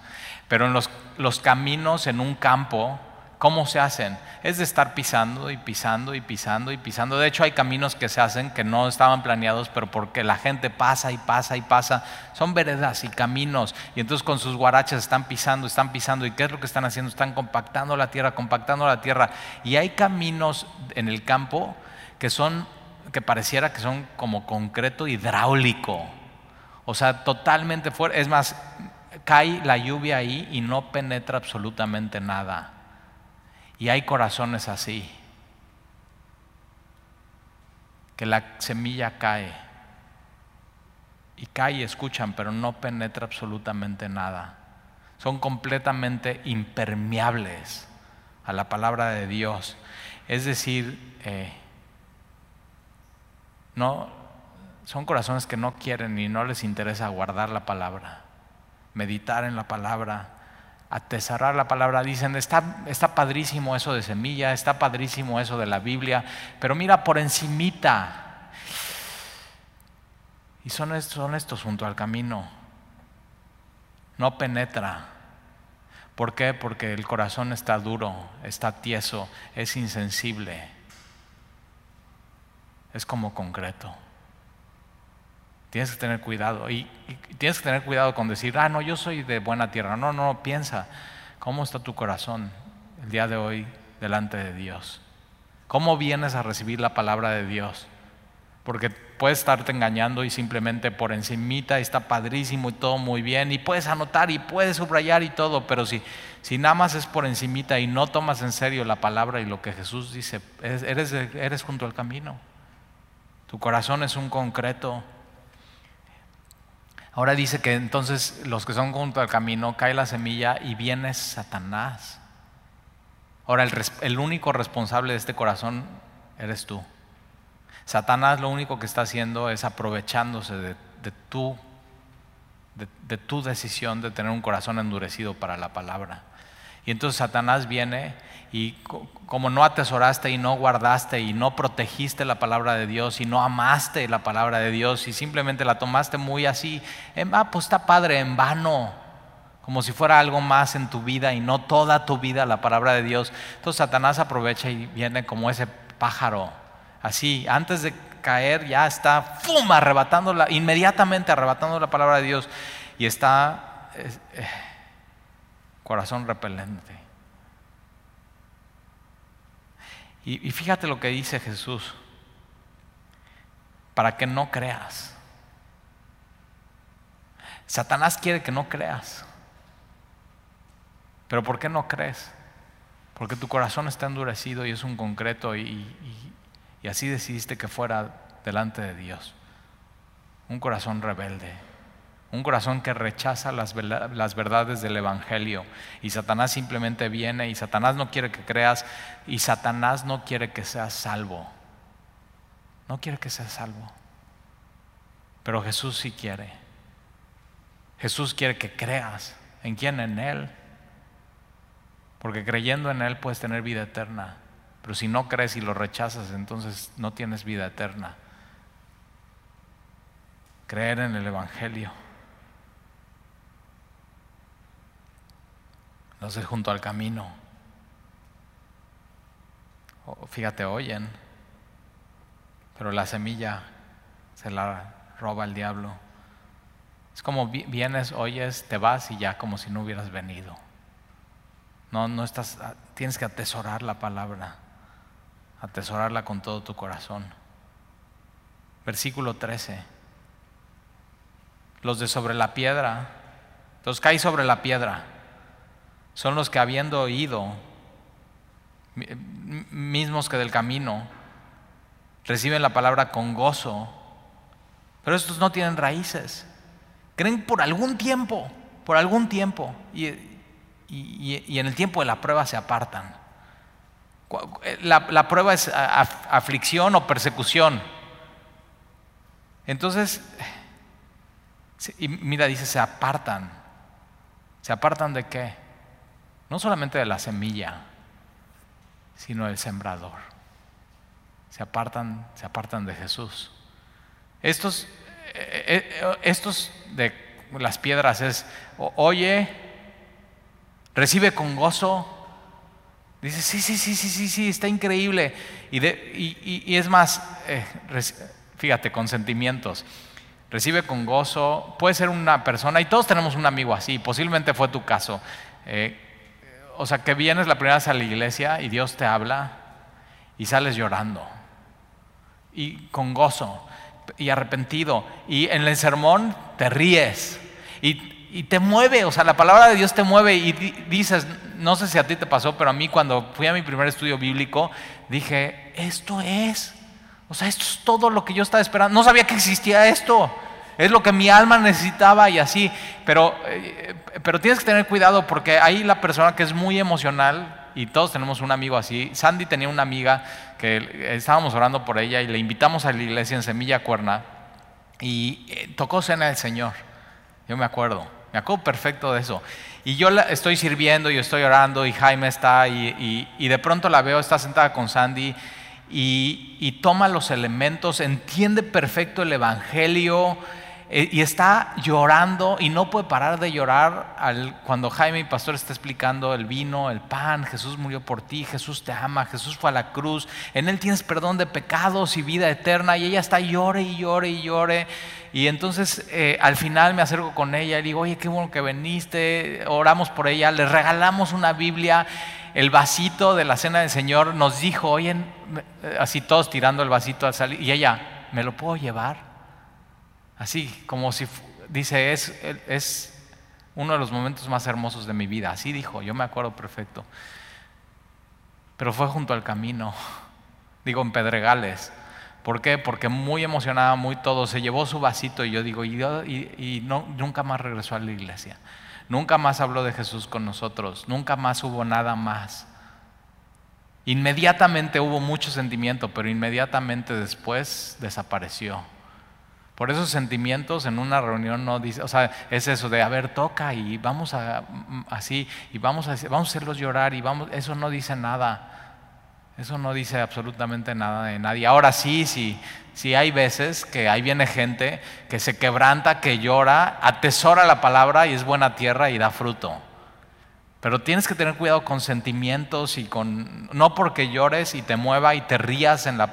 Speaker 1: Pero en los, los caminos en un campo ¿Cómo se hacen? Es de estar pisando y pisando y pisando y pisando. De hecho, hay caminos que se hacen que no estaban planeados, pero porque la gente pasa y pasa y pasa. Son veredas y caminos. Y entonces con sus guaraches están pisando, están pisando. ¿Y qué es lo que están haciendo? Están compactando la tierra, compactando la tierra. Y hay caminos en el campo que son, que pareciera que son como concreto hidráulico. O sea, totalmente fuerte. Es más, cae la lluvia ahí y no penetra absolutamente nada. Y hay corazones así, que la semilla cae y cae y escuchan, pero no penetra absolutamente nada. Son completamente impermeables a la palabra de Dios. Es decir, eh, no, son corazones que no quieren y no les interesa guardar la palabra, meditar en la palabra, atesorar la palabra. Dicen, está, está padrísimo eso de semilla, está padrísimo eso de la Biblia, pero mira por encimita. Y son estos, son estos junto al camino. No penetra. ¿Por qué? Porque el corazón está duro, está tieso, es insensible. Es como concreto. Tienes que tener cuidado. Y, tienes que tener cuidado con decir, ah, no, yo soy de buena tierra. No, no, piensa, ¿cómo está tu corazón el día de hoy delante de Dios? ¿Cómo vienes a recibir la palabra de Dios? Porque puedes estarte engañando y simplemente por encimita está padrísimo y todo muy bien y puedes anotar y puedes subrayar y todo, pero si, si nada más es por encimita y no tomas en serio la palabra y lo que Jesús dice, eres, eres junto al camino. Tu corazón es un concreto. Ahora dice que entonces los que son junto al camino cae la semilla y viene Satanás. Ahora el, único responsable de este corazón eres tú. Satanás lo único que está haciendo es aprovechándose de, de, tu decisión de tener un corazón endurecido para la palabra. Y entonces Satanás viene y como no atesoraste y no guardaste y no protegiste la palabra de Dios y no amaste la palabra de Dios y simplemente la tomaste muy así, ah, pues está padre, en vano, como si fuera algo más en tu vida y no toda tu vida la palabra de Dios. Entonces Satanás aprovecha y viene como ese pájaro Así, antes de caer ya está, ¡fum!, arrebatándola, inmediatamente arrebatando la palabra de Dios. Y está eh, corazón repelente. Y, fíjate lo que dice Jesús, para que no creas. Satanás quiere que no creas. Pero ¿por qué no crees? Porque tu corazón está endurecido y es un concreto y así decidiste que fuera delante de Dios. Un corazón rebelde, un corazón que rechaza las, verdades del Evangelio. Y Satanás simplemente viene y Satanás no quiere que creas y Satanás no quiere que seas salvo. No quiere que seas salvo. Pero Jesús sí quiere. Jesús quiere que creas. ¿En quién? En Él. Porque creyendo en Él puedes tener vida eterna. Pero si no crees y lo rechazas, entonces no tienes vida eterna. Creer en el Evangelio. No sé, junto al camino. Fíjate, oyen, pero la semilla se la roba el diablo. Es como vienes, oyes, te vas y ya como si no hubieras venido. No, no estás, ah, tienes que atesorar la palabra atesorarla con todo tu corazón. Versículo 13. Los de sobre la piedra, los hay sobre la piedra, son los que habiendo oído, mismos que del camino, reciben la palabra con gozo, pero estos no tienen raíces. Creen por algún tiempo, por algún tiempo, y, y en el tiempo de la prueba se apartan. La, prueba es aflicción o persecución. Entonces, y mira, dice, se apartan. ¿Se apartan de qué? No solamente de la semilla, sino del sembrador. Se apartan, se apartan de Jesús. Estos, eh, eh, estos de las piedras es, oye, recibe con gozo Dice, sí, sí, sí, sí, sí, sí, está increíble. Y, y, es más, eh, fíjate, con sentimientos. Recibe con gozo, puede ser una persona, y todos tenemos un amigo así, posiblemente fue tu caso. Eh, o sea, que vienes la primera vez a la iglesia y Dios te habla y sales llorando. Y con gozo y arrepentido. Y en el sermón te ríes. Y y te mueve, o sea, la palabra de Dios te mueve y dices, no sé si a ti te pasó, pero a mí cuando fui a mi primer estudio bíblico, dije, esto es, o sea, esto es todo lo que yo estaba esperando, no sabía que existía esto, es lo que mi alma necesitaba y así, pero, eh, pero tienes que tener cuidado porque hay la persona que es muy emocional y todos tenemos un amigo así. Sandy tenía una amiga que estábamos orando por ella y le invitamos a la iglesia en Semilla Cuerna y eh, tocó cena del Señor, yo me acuerdo. Me acuerdo perfecto de eso. Y yo estoy sirviendo y estoy orando y Jaime está y, y, de pronto la veo, está sentada con Sandy y, y toma los elementos, entiende perfecto el Evangelio, eh, y está llorando y no puede parar de llorar cuando Jaime, pastor, está explicando el vino, el pan, Jesús murió por ti, Jesús te ama, Jesús fue a la cruz, en Él tienes perdón de pecados y vida eterna y ella está llore y llore y llore. Y entonces eh, al final me acerco con ella y digo, oye, qué bueno que viniste, oramos por ella, le regalamos una Biblia el vasito de la cena del Señor, nos dijo, oye, así todos tirando el vasito al salir, y ella, ¿me lo puedo llevar? Así, como si, dice, es, es uno de los momentos más hermosos de mi vida. Así dijo, yo me acuerdo perfecto. Pero fue junto al camino, digo, en Pedregales. ¿Por qué? Porque muy emocionada, muy todo, se llevó su vasito y yo digo, y, y no, nunca más regresó a la iglesia. Nunca más habló de Jesús con nosotros, nunca más hubo nada más. Inmediatamente hubo mucho sentimiento, pero inmediatamente después desapareció. Por esos sentimientos en una reunión no dice, o sea, es eso de, a ver, toca y vamos a, así, y vamos a, vamos a hacerlos llorar y vamos, eso no dice nada. Eso no dice absolutamente nada de nadie. Ahora sí, sí, sí hay veces que ahí viene gente que se quebranta, que llora, atesora la palabra y es buena tierra y da fruto. Pero tienes que tener cuidado con sentimientos y con... No porque llores y te mueva y te rías en la...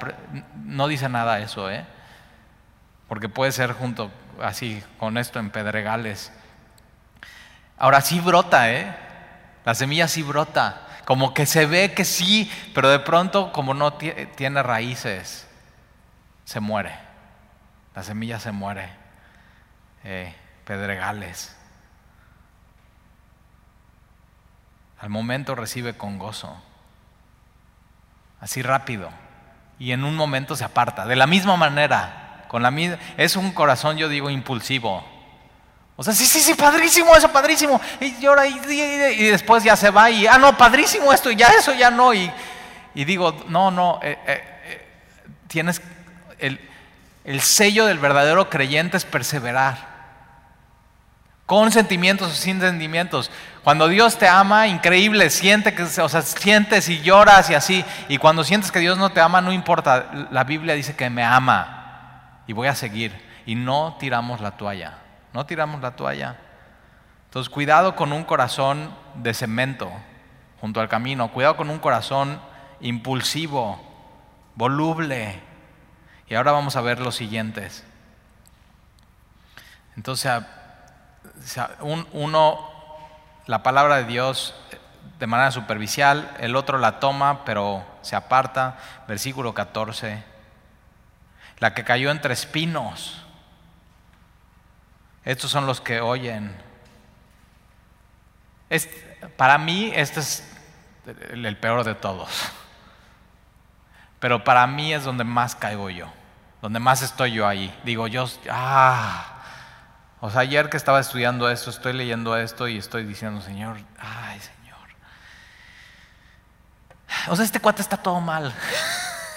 Speaker 1: No dice nada eso, ¿eh? Porque puede ser junto así, con esto en pedregales. Ahora sí brota, ¿eh? La semilla sí brota como que se ve que sí, pero de pronto como no tiene raíces, se muere. La semilla se muere. Eh, pedregales. Al momento recibe con gozo. Así rápido. Y en un momento se aparta. De la misma manera. Es un corazón, yo digo, impulsivo. O sea, sí, sí, sí, padrísimo eso, padrísimo. Y llora y, después ya se va y, ah, no, padrísimo esto y ya eso ya no. Y, digo, no, no, eh, eh, eh, tienes, el, el sello del verdadero creyente es perseverar. Con sentimientos o sin sentimientos. Cuando Dios te ama, increíble, siente que, o sea, sientes y lloras y así. Y cuando sientes que Dios no te ama, no importa. La Biblia dice que me ama y voy a seguir. Y no tiramos la toalla no tiramos la toalla. Entonces, cuidado con un corazón de cemento junto al camino, cuidado con un corazón impulsivo, voluble. Y ahora vamos a ver los siguientes. Entonces, uno, la palabra de Dios de manera superficial, el otro la toma, pero se aparta. Versículo 14. La que cayó entre espinos. Estos son los que oyen. para mí este es el peor de todos. Pero para mí es donde más caigo yo, donde más estoy yo ahí. Digo, yo, ah, o sea, ayer que estaba estudiando esto, estoy leyendo esto y estoy diciendo, Señor, ay, Señor. O sea, este cuate está todo mal.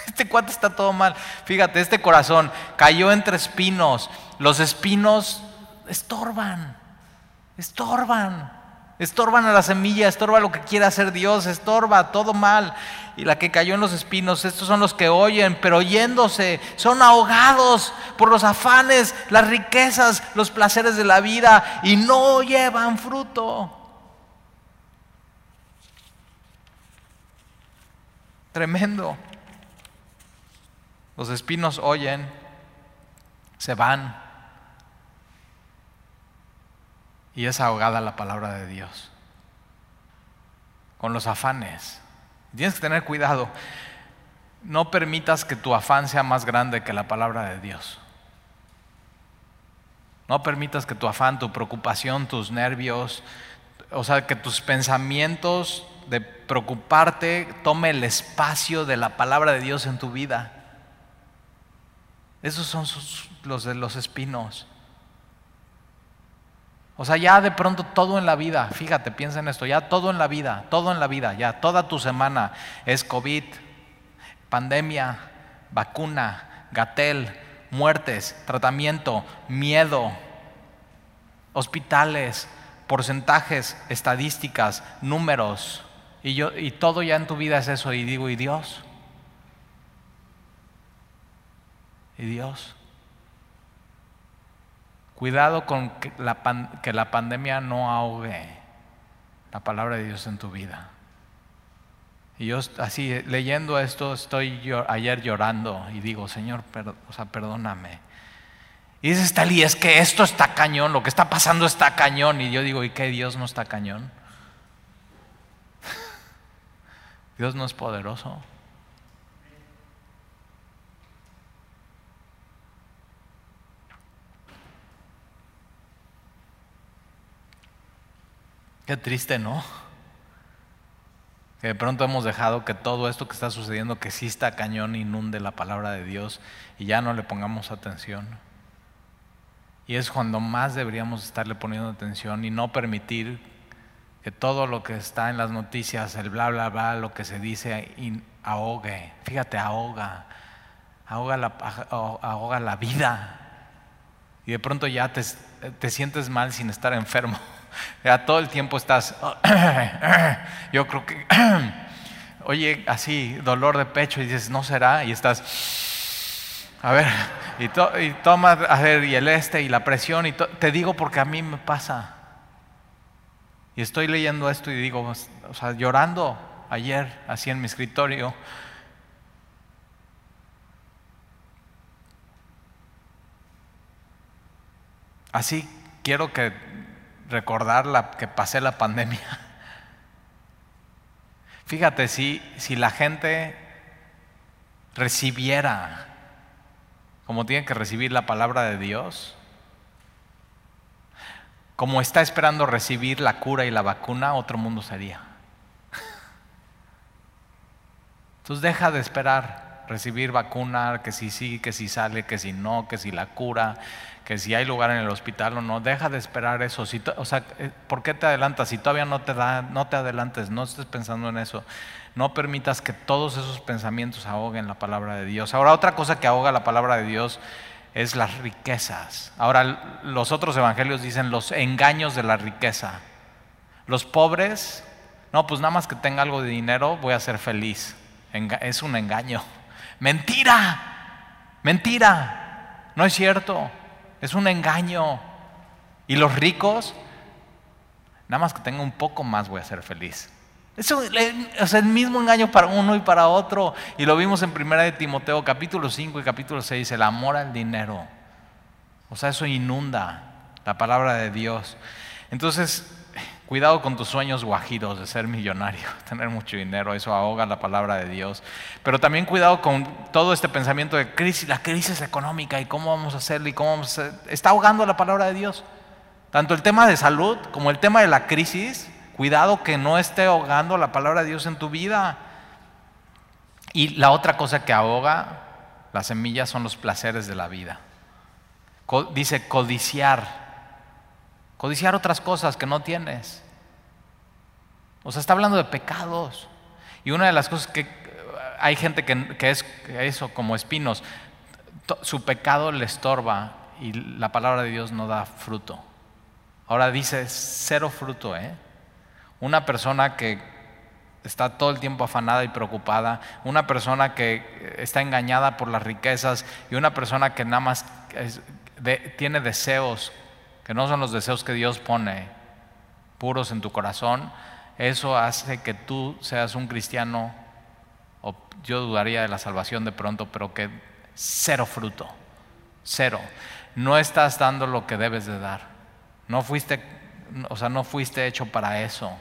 Speaker 1: Este cuate está todo mal. Fíjate, este corazón cayó entre espinos. Los espinos estorban, estorban, estorban a la semilla, estorba lo que quiere hacer Dios, estorba todo mal. Y la que cayó en los espinos, estos son los que oyen, pero oyéndose, son ahogados por los afanes, las riquezas, los placeres de la vida y no llevan fruto. Tremendo. Los espinos oyen, se van, y es ahogada la palabra de Dios. Con los afanes. Tienes que tener cuidado. No permitas que tu afán sea más grande que la palabra de Dios. No permitas que tu afán, tu preocupación, tus nervios, o sea, que tus pensamientos de preocuparte tome el espacio de la palabra de Dios en tu vida. Esos son los de los espinos. O sea, ya de pronto todo en la vida, fíjate, piensa en esto, ya todo en la vida, todo en la vida, ya toda tu semana es COVID, pandemia, vacuna, gatel, muertes, tratamiento, miedo, hospitales, porcentajes, estadísticas, números. Y, yo, y todo ya en tu vida es eso. Y digo, ¿y Dios? ¿Y Dios? Cuidado con que la, pandemia no ahogue la palabra de Dios en tu vida. Y yo así leyendo esto estoy ayer llorando y digo, Señor, o sea, perdóname. Y dice Talí, es que esto está cañón, lo que está pasando está cañón. Y yo digo, ¿y qué Dios no está cañón? Dios no es poderoso. Qué triste, ¿no? Que de pronto hemos dejado que todo esto que está sucediendo, que sí está cañón, inunde la palabra de Dios y ya no le pongamos atención. Y es cuando más deberíamos estarle poniendo atención y no permitir que todo lo que está en las noticias, el bla, bla, bla, lo que se dice, ahogue. Fíjate, ahoga. Ahoga la, ahoga la vida. Y de pronto ya te, te sientes mal sin estar enfermo. Todo el tiempo estás, yo creo que, oye, así, dolor de pecho y dices, no será, y estás, a ver, y, y toma, a ver, y el este, y la presión, y te digo porque a mí me pasa. Y estoy leyendo esto y digo, o sea, llorando ayer, así en mi escritorio. Así quiero que recordar la, que pasé la pandemia. Fíjate, si, si la gente recibiera como tiene que recibir la palabra de Dios, como está esperando recibir la cura y la vacuna, otro mundo sería. Entonces deja de esperar recibir vacuna, que si sí, que si sale, que si no, que si la cura, que si hay lugar en el hospital o no, deja de esperar eso. O sea, eh, ¿por qué te adelantas? Si todavía no te da, no te adelantes, no estés pensando en eso. No permitas que todos esos pensamientos ahoguen la palabra de Dios. Ahora, otra cosa que ahoga la palabra de Dios es las riquezas. Ahora, los otros evangelios dicen los engaños de la riqueza. Los pobres, no, pues nada más que tenga algo de dinero, voy a ser feliz. Es un engaño. Mentira, mentira, no es cierto. Es un engaño. Y los ricos, nada más que tenga un poco más voy a ser feliz. Es el mismo engaño para uno y para otro. Y lo vimos en Primera de Timoteo capítulo 5 y capítulo 6, el amor al dinero. O sea, eso inunda la palabra de Dios. Entonces, Cuidado con tus sueños guajiros de ser millonario, tener mucho dinero, eso ahoga la palabra de Dios. Pero también cuidado con todo este pensamiento de crisis, la crisis económica y cómo vamos a hacerlo y cómo vamos a hacer. Está ahogando la palabra de Dios. Tanto el tema de salud como el tema de la crisis, cuidado que no esté ahogando la palabra de Dios en tu vida. Y la otra cosa que ahoga las semillas son los placeres de la vida. Dice codiciar Codiciar otras cosas que no tienes. O sea, está hablando de pecados. Y una de las cosas que hay gente que, es eso, como espinos, su pecado le estorba y la palabra de Dios no da fruto. Ahora dice cero fruto, ¿eh? Una persona que está todo el tiempo afanada y preocupada, una persona que está engañada por las riquezas y una persona que nada más tiene deseos que no son los deseos que Dios pone puros en tu corazón, eso hace que tú seas un cristiano, o yo dudaría de la salvación de pronto, pero que cero fruto, cero. No estás dando lo que debes de dar. No fuiste, o sea, no fuiste hecho para eso.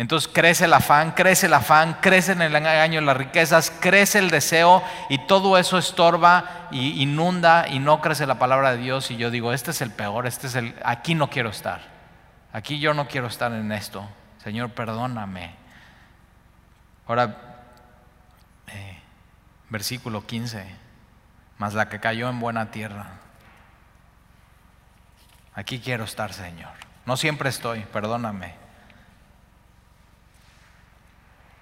Speaker 1: Entonces crece el afán, crece el afán, crece en el engaño las riquezas, crece el deseo y todo eso estorba y inunda y no crece la palabra de Dios y yo digo, este es el peor, este es el, aquí no quiero estar, aquí yo no quiero estar en esto, Señor, perdóname. Ahora, eh, versículo 15, más la que cayó en buena tierra. Aquí quiero estar, Señor. No siempre estoy, perdóname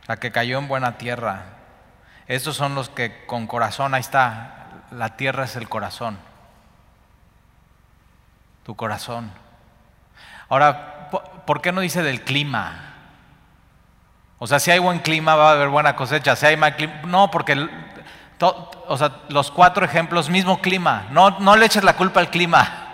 Speaker 1: la que cayó en buena tierra. Estos son los que con corazón, ahí está, la tierra es el corazón. Tu corazón. Ahora, ¿por qué no dice del clima? O sea, si hay buen clima va a haber buena cosecha, si hay mal clima, no, porque o sea, los cuatro ejemplos, mismo clima, no, no le eches la culpa al clima.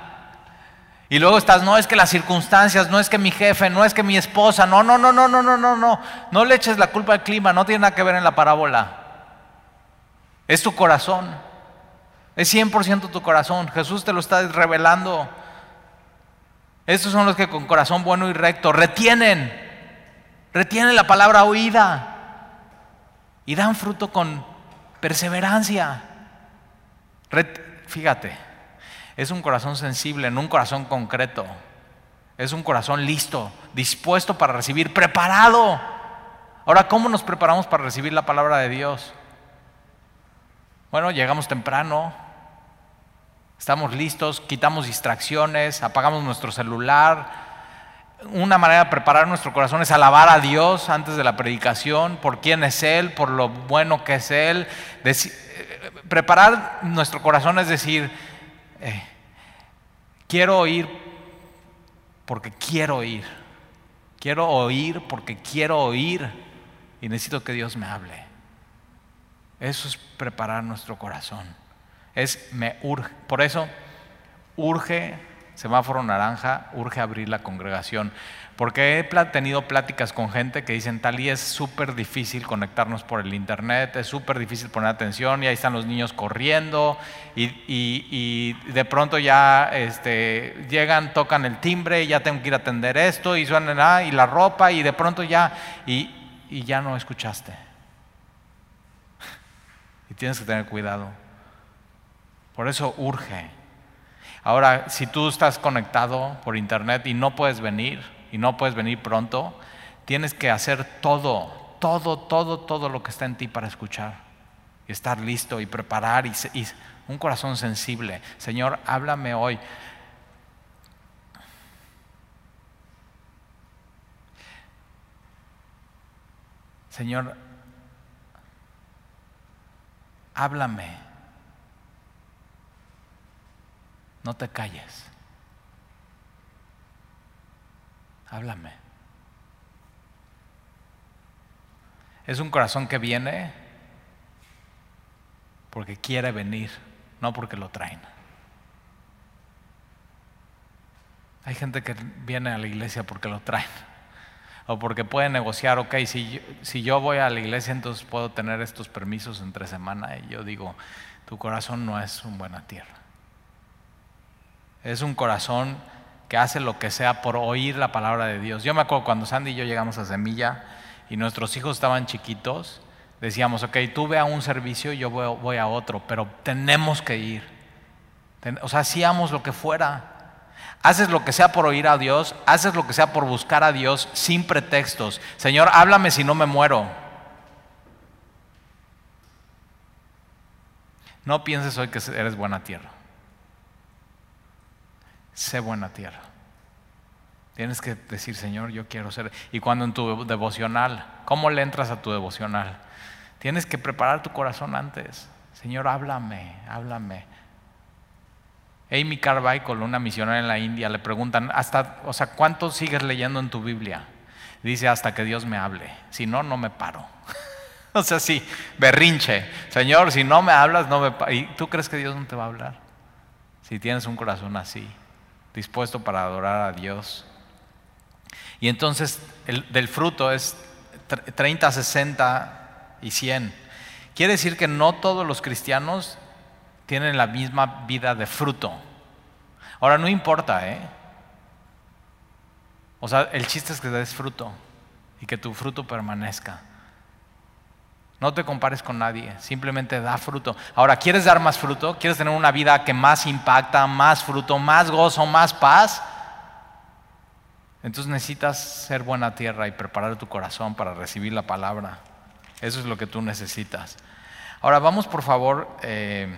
Speaker 1: Y luego estás, no es que las circunstancias, no es que mi jefe, no es que mi esposa, no, no, no, no, no, no, no, no. No le eches la culpa al clima, no tiene nada que ver en la parábola. Es tu corazón. Es 100% tu corazón. Jesús te lo está revelando. Estos son los que con corazón bueno y recto retienen, retienen la palabra oída. y dan fruto con perseverancia. Fíjate, es un corazón sensible, no un corazón concreto. Es un corazón listo, dispuesto para recibir, preparado. Ahora, ¿cómo nos preparamos para recibir la palabra de Dios? Bueno, llegamos temprano, estamos listos, quitamos distracciones, apagamos nuestro celular. Una manera de preparar nuestro corazón es alabar a Dios antes de la predicación, por quién es Él, por lo bueno que es Él. Eh, preparar nuestro corazón es decir, eh, quiero oír porque quiero oír. Quiero oír porque quiero oír y necesito que Dios me hable. Eso es preparar nuestro corazón. Es me urge. Por eso urge semáforo naranja, urge abrir la congregación. Porque he tenido pláticas con gente que dicen, tal y es súper difícil conectarnos por el internet, es súper difícil poner atención y ahí están los niños corriendo y, de pronto ya este, llegan, tocan el timbre y ya tengo que ir a atender esto y suenan ah, y la ropa y de pronto ya y, ya no escuchaste. Y tienes que tener cuidado. Por eso urge. Ahora, si tú estás conectado por internet y no puedes venir, y no puedes venir pronto, tienes que hacer todo, todo, todo, todo lo que está en ti para escuchar. Y estar listo y preparar y, un corazón sensible. Señor, háblame hoy. Señor, háblame. No te calles. Háblame. Es un corazón que viene porque quiere venir, no porque lo traen. Hay gente que viene a la iglesia porque lo traen. O porque puede negociar, ok, si yo, si yo voy a la iglesia entonces puedo tener estos permisos entre semana. Y yo digo, tu corazón no es un buena tierra. Es un corazón hace lo que sea por oír la palabra de Dios. Yo me acuerdo cuando Sandy y yo llegamos a Semilla y nuestros hijos estaban chiquitos, decíamos, ok, tú ve a un servicio y yo voy, a otro, pero tenemos que ir. O sea, hacíamos lo que fuera. Haces lo que sea por oír a Dios, haces lo que sea por buscar a Dios sin pretextos. Señor, háblame si no me muero. No pienses hoy que eres buena tierra sé buena tierra. Tienes que decir, Señor, yo quiero ser. Y cuando en tu devocional, ¿cómo le entras a tu devocional? Tienes que preparar tu corazón antes. Señor, háblame, háblame. Amy Carmichael, una misionera en la India, le preguntan, hasta, o sea, ¿cuánto sigues leyendo en tu Biblia? Dice, hasta que Dios me hable. Si no, no me paro. o sea, sí, berrinche. Señor, si no me hablas, no me paro. ¿Y tú crees que Dios no te va a hablar? Si tienes un corazón así dispuesto para adorar a Dios. Y entonces el, del fruto es 30, 60 y 100. Quiere decir que no todos los cristianos tienen la misma vida de fruto. Ahora, no importa, ¿eh? O sea, el chiste es que des fruto y que tu fruto permanezca. No te compares con nadie, simplemente da fruto. Ahora, ¿quieres dar más fruto? ¿Quieres tener una vida que más impacta, más fruto, más gozo, más paz? Entonces necesitas ser buena tierra y preparar tu corazón para recibir la palabra. Eso es lo que tú necesitas. Ahora vamos por favor. Eh,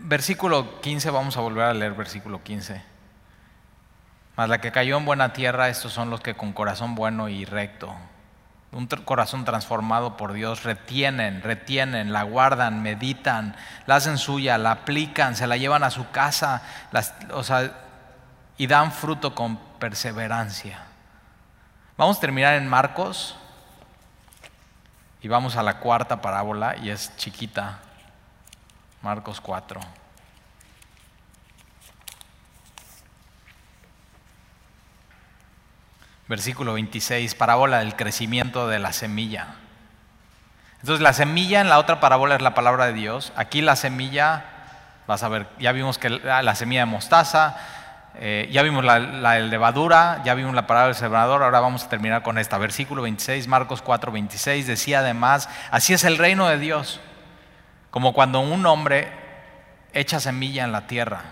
Speaker 1: versículo 15, vamos a volver a leer versículo 15. Mas la que cayó en buena tierra, estos son los que con corazón bueno y recto, un corazón transformado por Dios, retienen, retienen, la guardan, meditan, la hacen suya, la aplican, se la llevan a su casa, y dan fruto con perseverancia. Vamos a terminar en Marcos y vamos a la cuarta parábola y es chiquita, Marcos 4. Versículo 26, parábola del crecimiento de la semilla. Entonces la semilla en la otra parábola es la palabra de Dios. Aquí la semilla, vas a ver, ya vimos que la semilla de mostaza, eh, ya vimos la, la, levadura, ya vimos la palabra del sembrador, ahora vamos a terminar con esta. Versículo 26, Marcos 4, 26, decía además, así es el reino de Dios, como cuando un hombre echa semilla en la tierra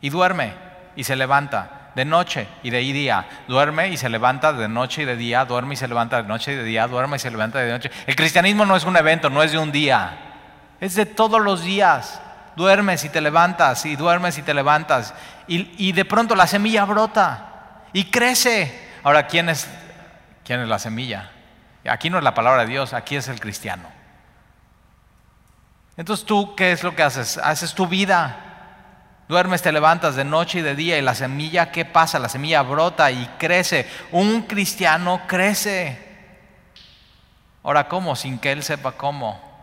Speaker 1: y duerme y se levanta de noche y de día, duerme y se levanta de noche y de día, duerme y se levanta de noche y de día, duerme y se levanta de noche. El cristianismo no es un evento, no es de un día, es de todos los días duermes y te levantas y duermes y te levantas. Y, de pronto la semilla brota y crece. Ahora, ¿quién es, ¿quién es la semilla? Aquí no es la palabra de Dios, aquí es el cristiano. Entonces tú, ¿qué es lo que haces? Haces tu vida. Duermes, te levantas de noche y de día y la semilla, ¿qué pasa? La semilla brota y crece. Un cristiano crece. Ahora, ¿cómo? Sin que él sepa cómo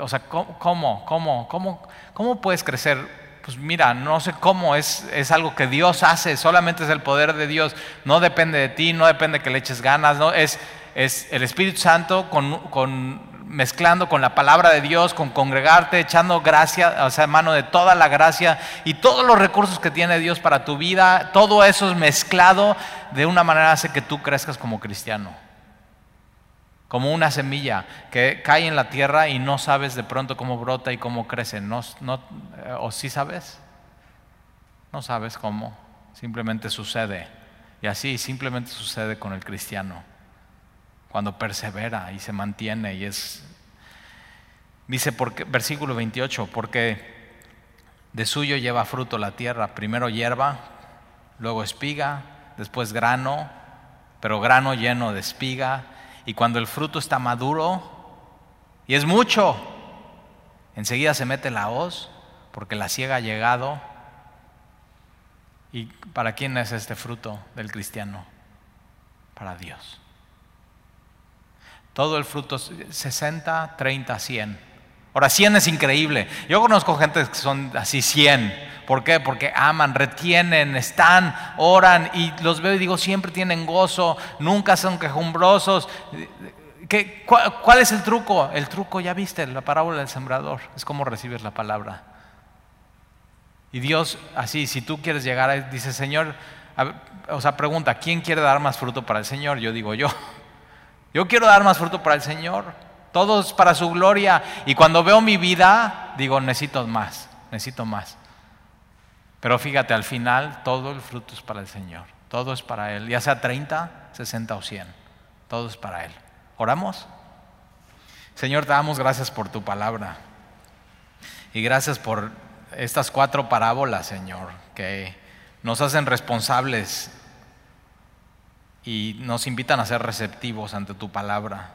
Speaker 1: o sea, ¿cómo, cómo, cómo, cómo puedes crecer? Pues mira, no sé cómo, es, es algo que Dios hace, solamente es el poder de Dios, no depende de ti, no depende de que le eches ganas, no, es, es el Espíritu Santo con, con, mezclando con la palabra de Dios, con congregarte, echando gracia, o sea, mano de toda la gracia y todos los recursos que tiene Dios para tu vida, todo eso es mezclado de una manera hace que tú crezcas como cristiano como una semilla que cae en la tierra y no sabes de pronto cómo brota y cómo crece. No, eh, ¿O sí sabes? No sabes cómo, simplemente sucede. Y así simplemente sucede con el cristiano. Cuando persevera y se mantiene y es... Dice, porque, versículo 28, porque de suyo lleva fruto la tierra, primero hierba, luego espiga, después grano, pero grano lleno de espiga y cuando el fruto está maduro, y es mucho, enseguida se mete la hoz, porque la ciega ha llegado. ¿Y para quién es este fruto del cristiano? Para Dios. Todo el fruto 60, 30, 100. Ahora, 100 es increíble. Yo conozco gente que son así 100. ¿Por qué? Porque aman, retienen, están, oran y los veo y digo, siempre tienen gozo, nunca son quejumbrosos. ¿Qué, cuál, es el truco? El truco, ya viste, la parábola del sembrador, es como recibes la palabra. Y Dios, así, si tú quieres llegar, dice, Señor, o sea, pregunta, ¿quién quiere dar más fruto para el Señor? Yo digo, yo. Yo quiero dar más fruto para el Señor. Todos para su gloria. Y cuando veo mi vida, digo, necesito más, necesito más. Pero fíjate, al final todo el fruto es para el Señor. Todo es para Él. Ya sea 30, 60 o 100. Todo es para Él. ¿Oramos? Señor, te damos gracias por tu palabra. Y gracias por estas cuatro parábolas, Señor, que nos hacen responsables y nos invitan a ser receptivos ante tu palabra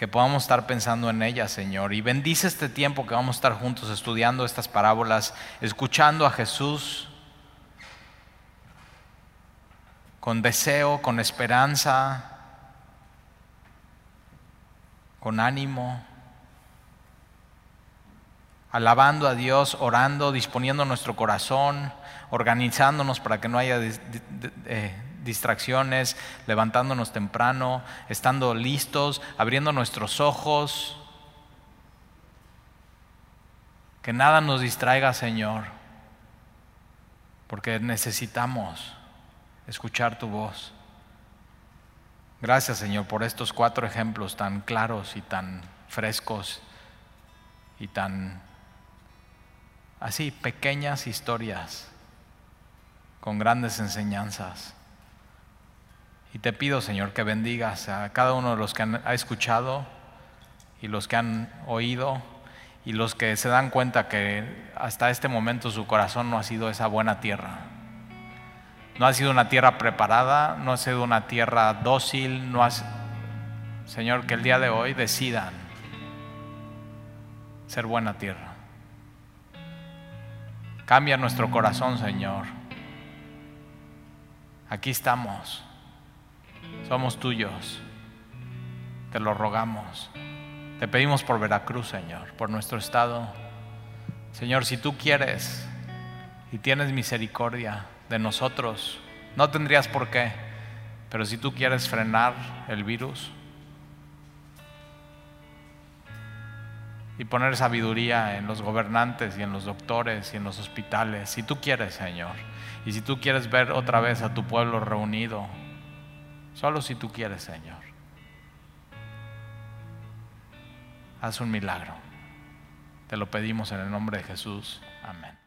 Speaker 1: que podamos estar pensando en ella, Señor. Y bendice este tiempo que vamos a estar juntos estudiando estas parábolas, escuchando a Jesús con deseo, con esperanza, con ánimo, alabando a Dios, orando, disponiendo nuestro corazón, organizándonos para que no haya distracciones, levantándonos temprano, estando listos, abriendo nuestros ojos. Que nada nos distraiga, Señor, porque necesitamos escuchar tu voz. Gracias, Señor, por estos cuatro ejemplos tan claros y tan frescos y tan así pequeñas historias con grandes enseñanzas. Y te pido, Señor, que bendigas a cada uno de los que han escuchado y los que han oído y los que se dan cuenta que hasta este momento su corazón no ha sido esa buena tierra. No ha sido una tierra preparada, no ha sido una tierra dócil, no ha Señor, que el día de hoy decidan ser buena tierra. Cambia nuestro corazón, Señor. Aquí estamos. Somos tuyos. Te lo rogamos. Te pedimos por Veracruz, Señor, por nuestro estado. Señor, si tú quieres y tienes misericordia de nosotros, no tendrías por qué, pero si tú quieres frenar el virus y poner sabiduría en los gobernantes y en los doctores y en los hospitales, si tú quieres, Señor. Y si tú quieres ver otra vez a tu pueblo reunido, solo si tú quieres, Señor. Haz un milagro. Te lo pedimos en el nombre de Jesús. Amén.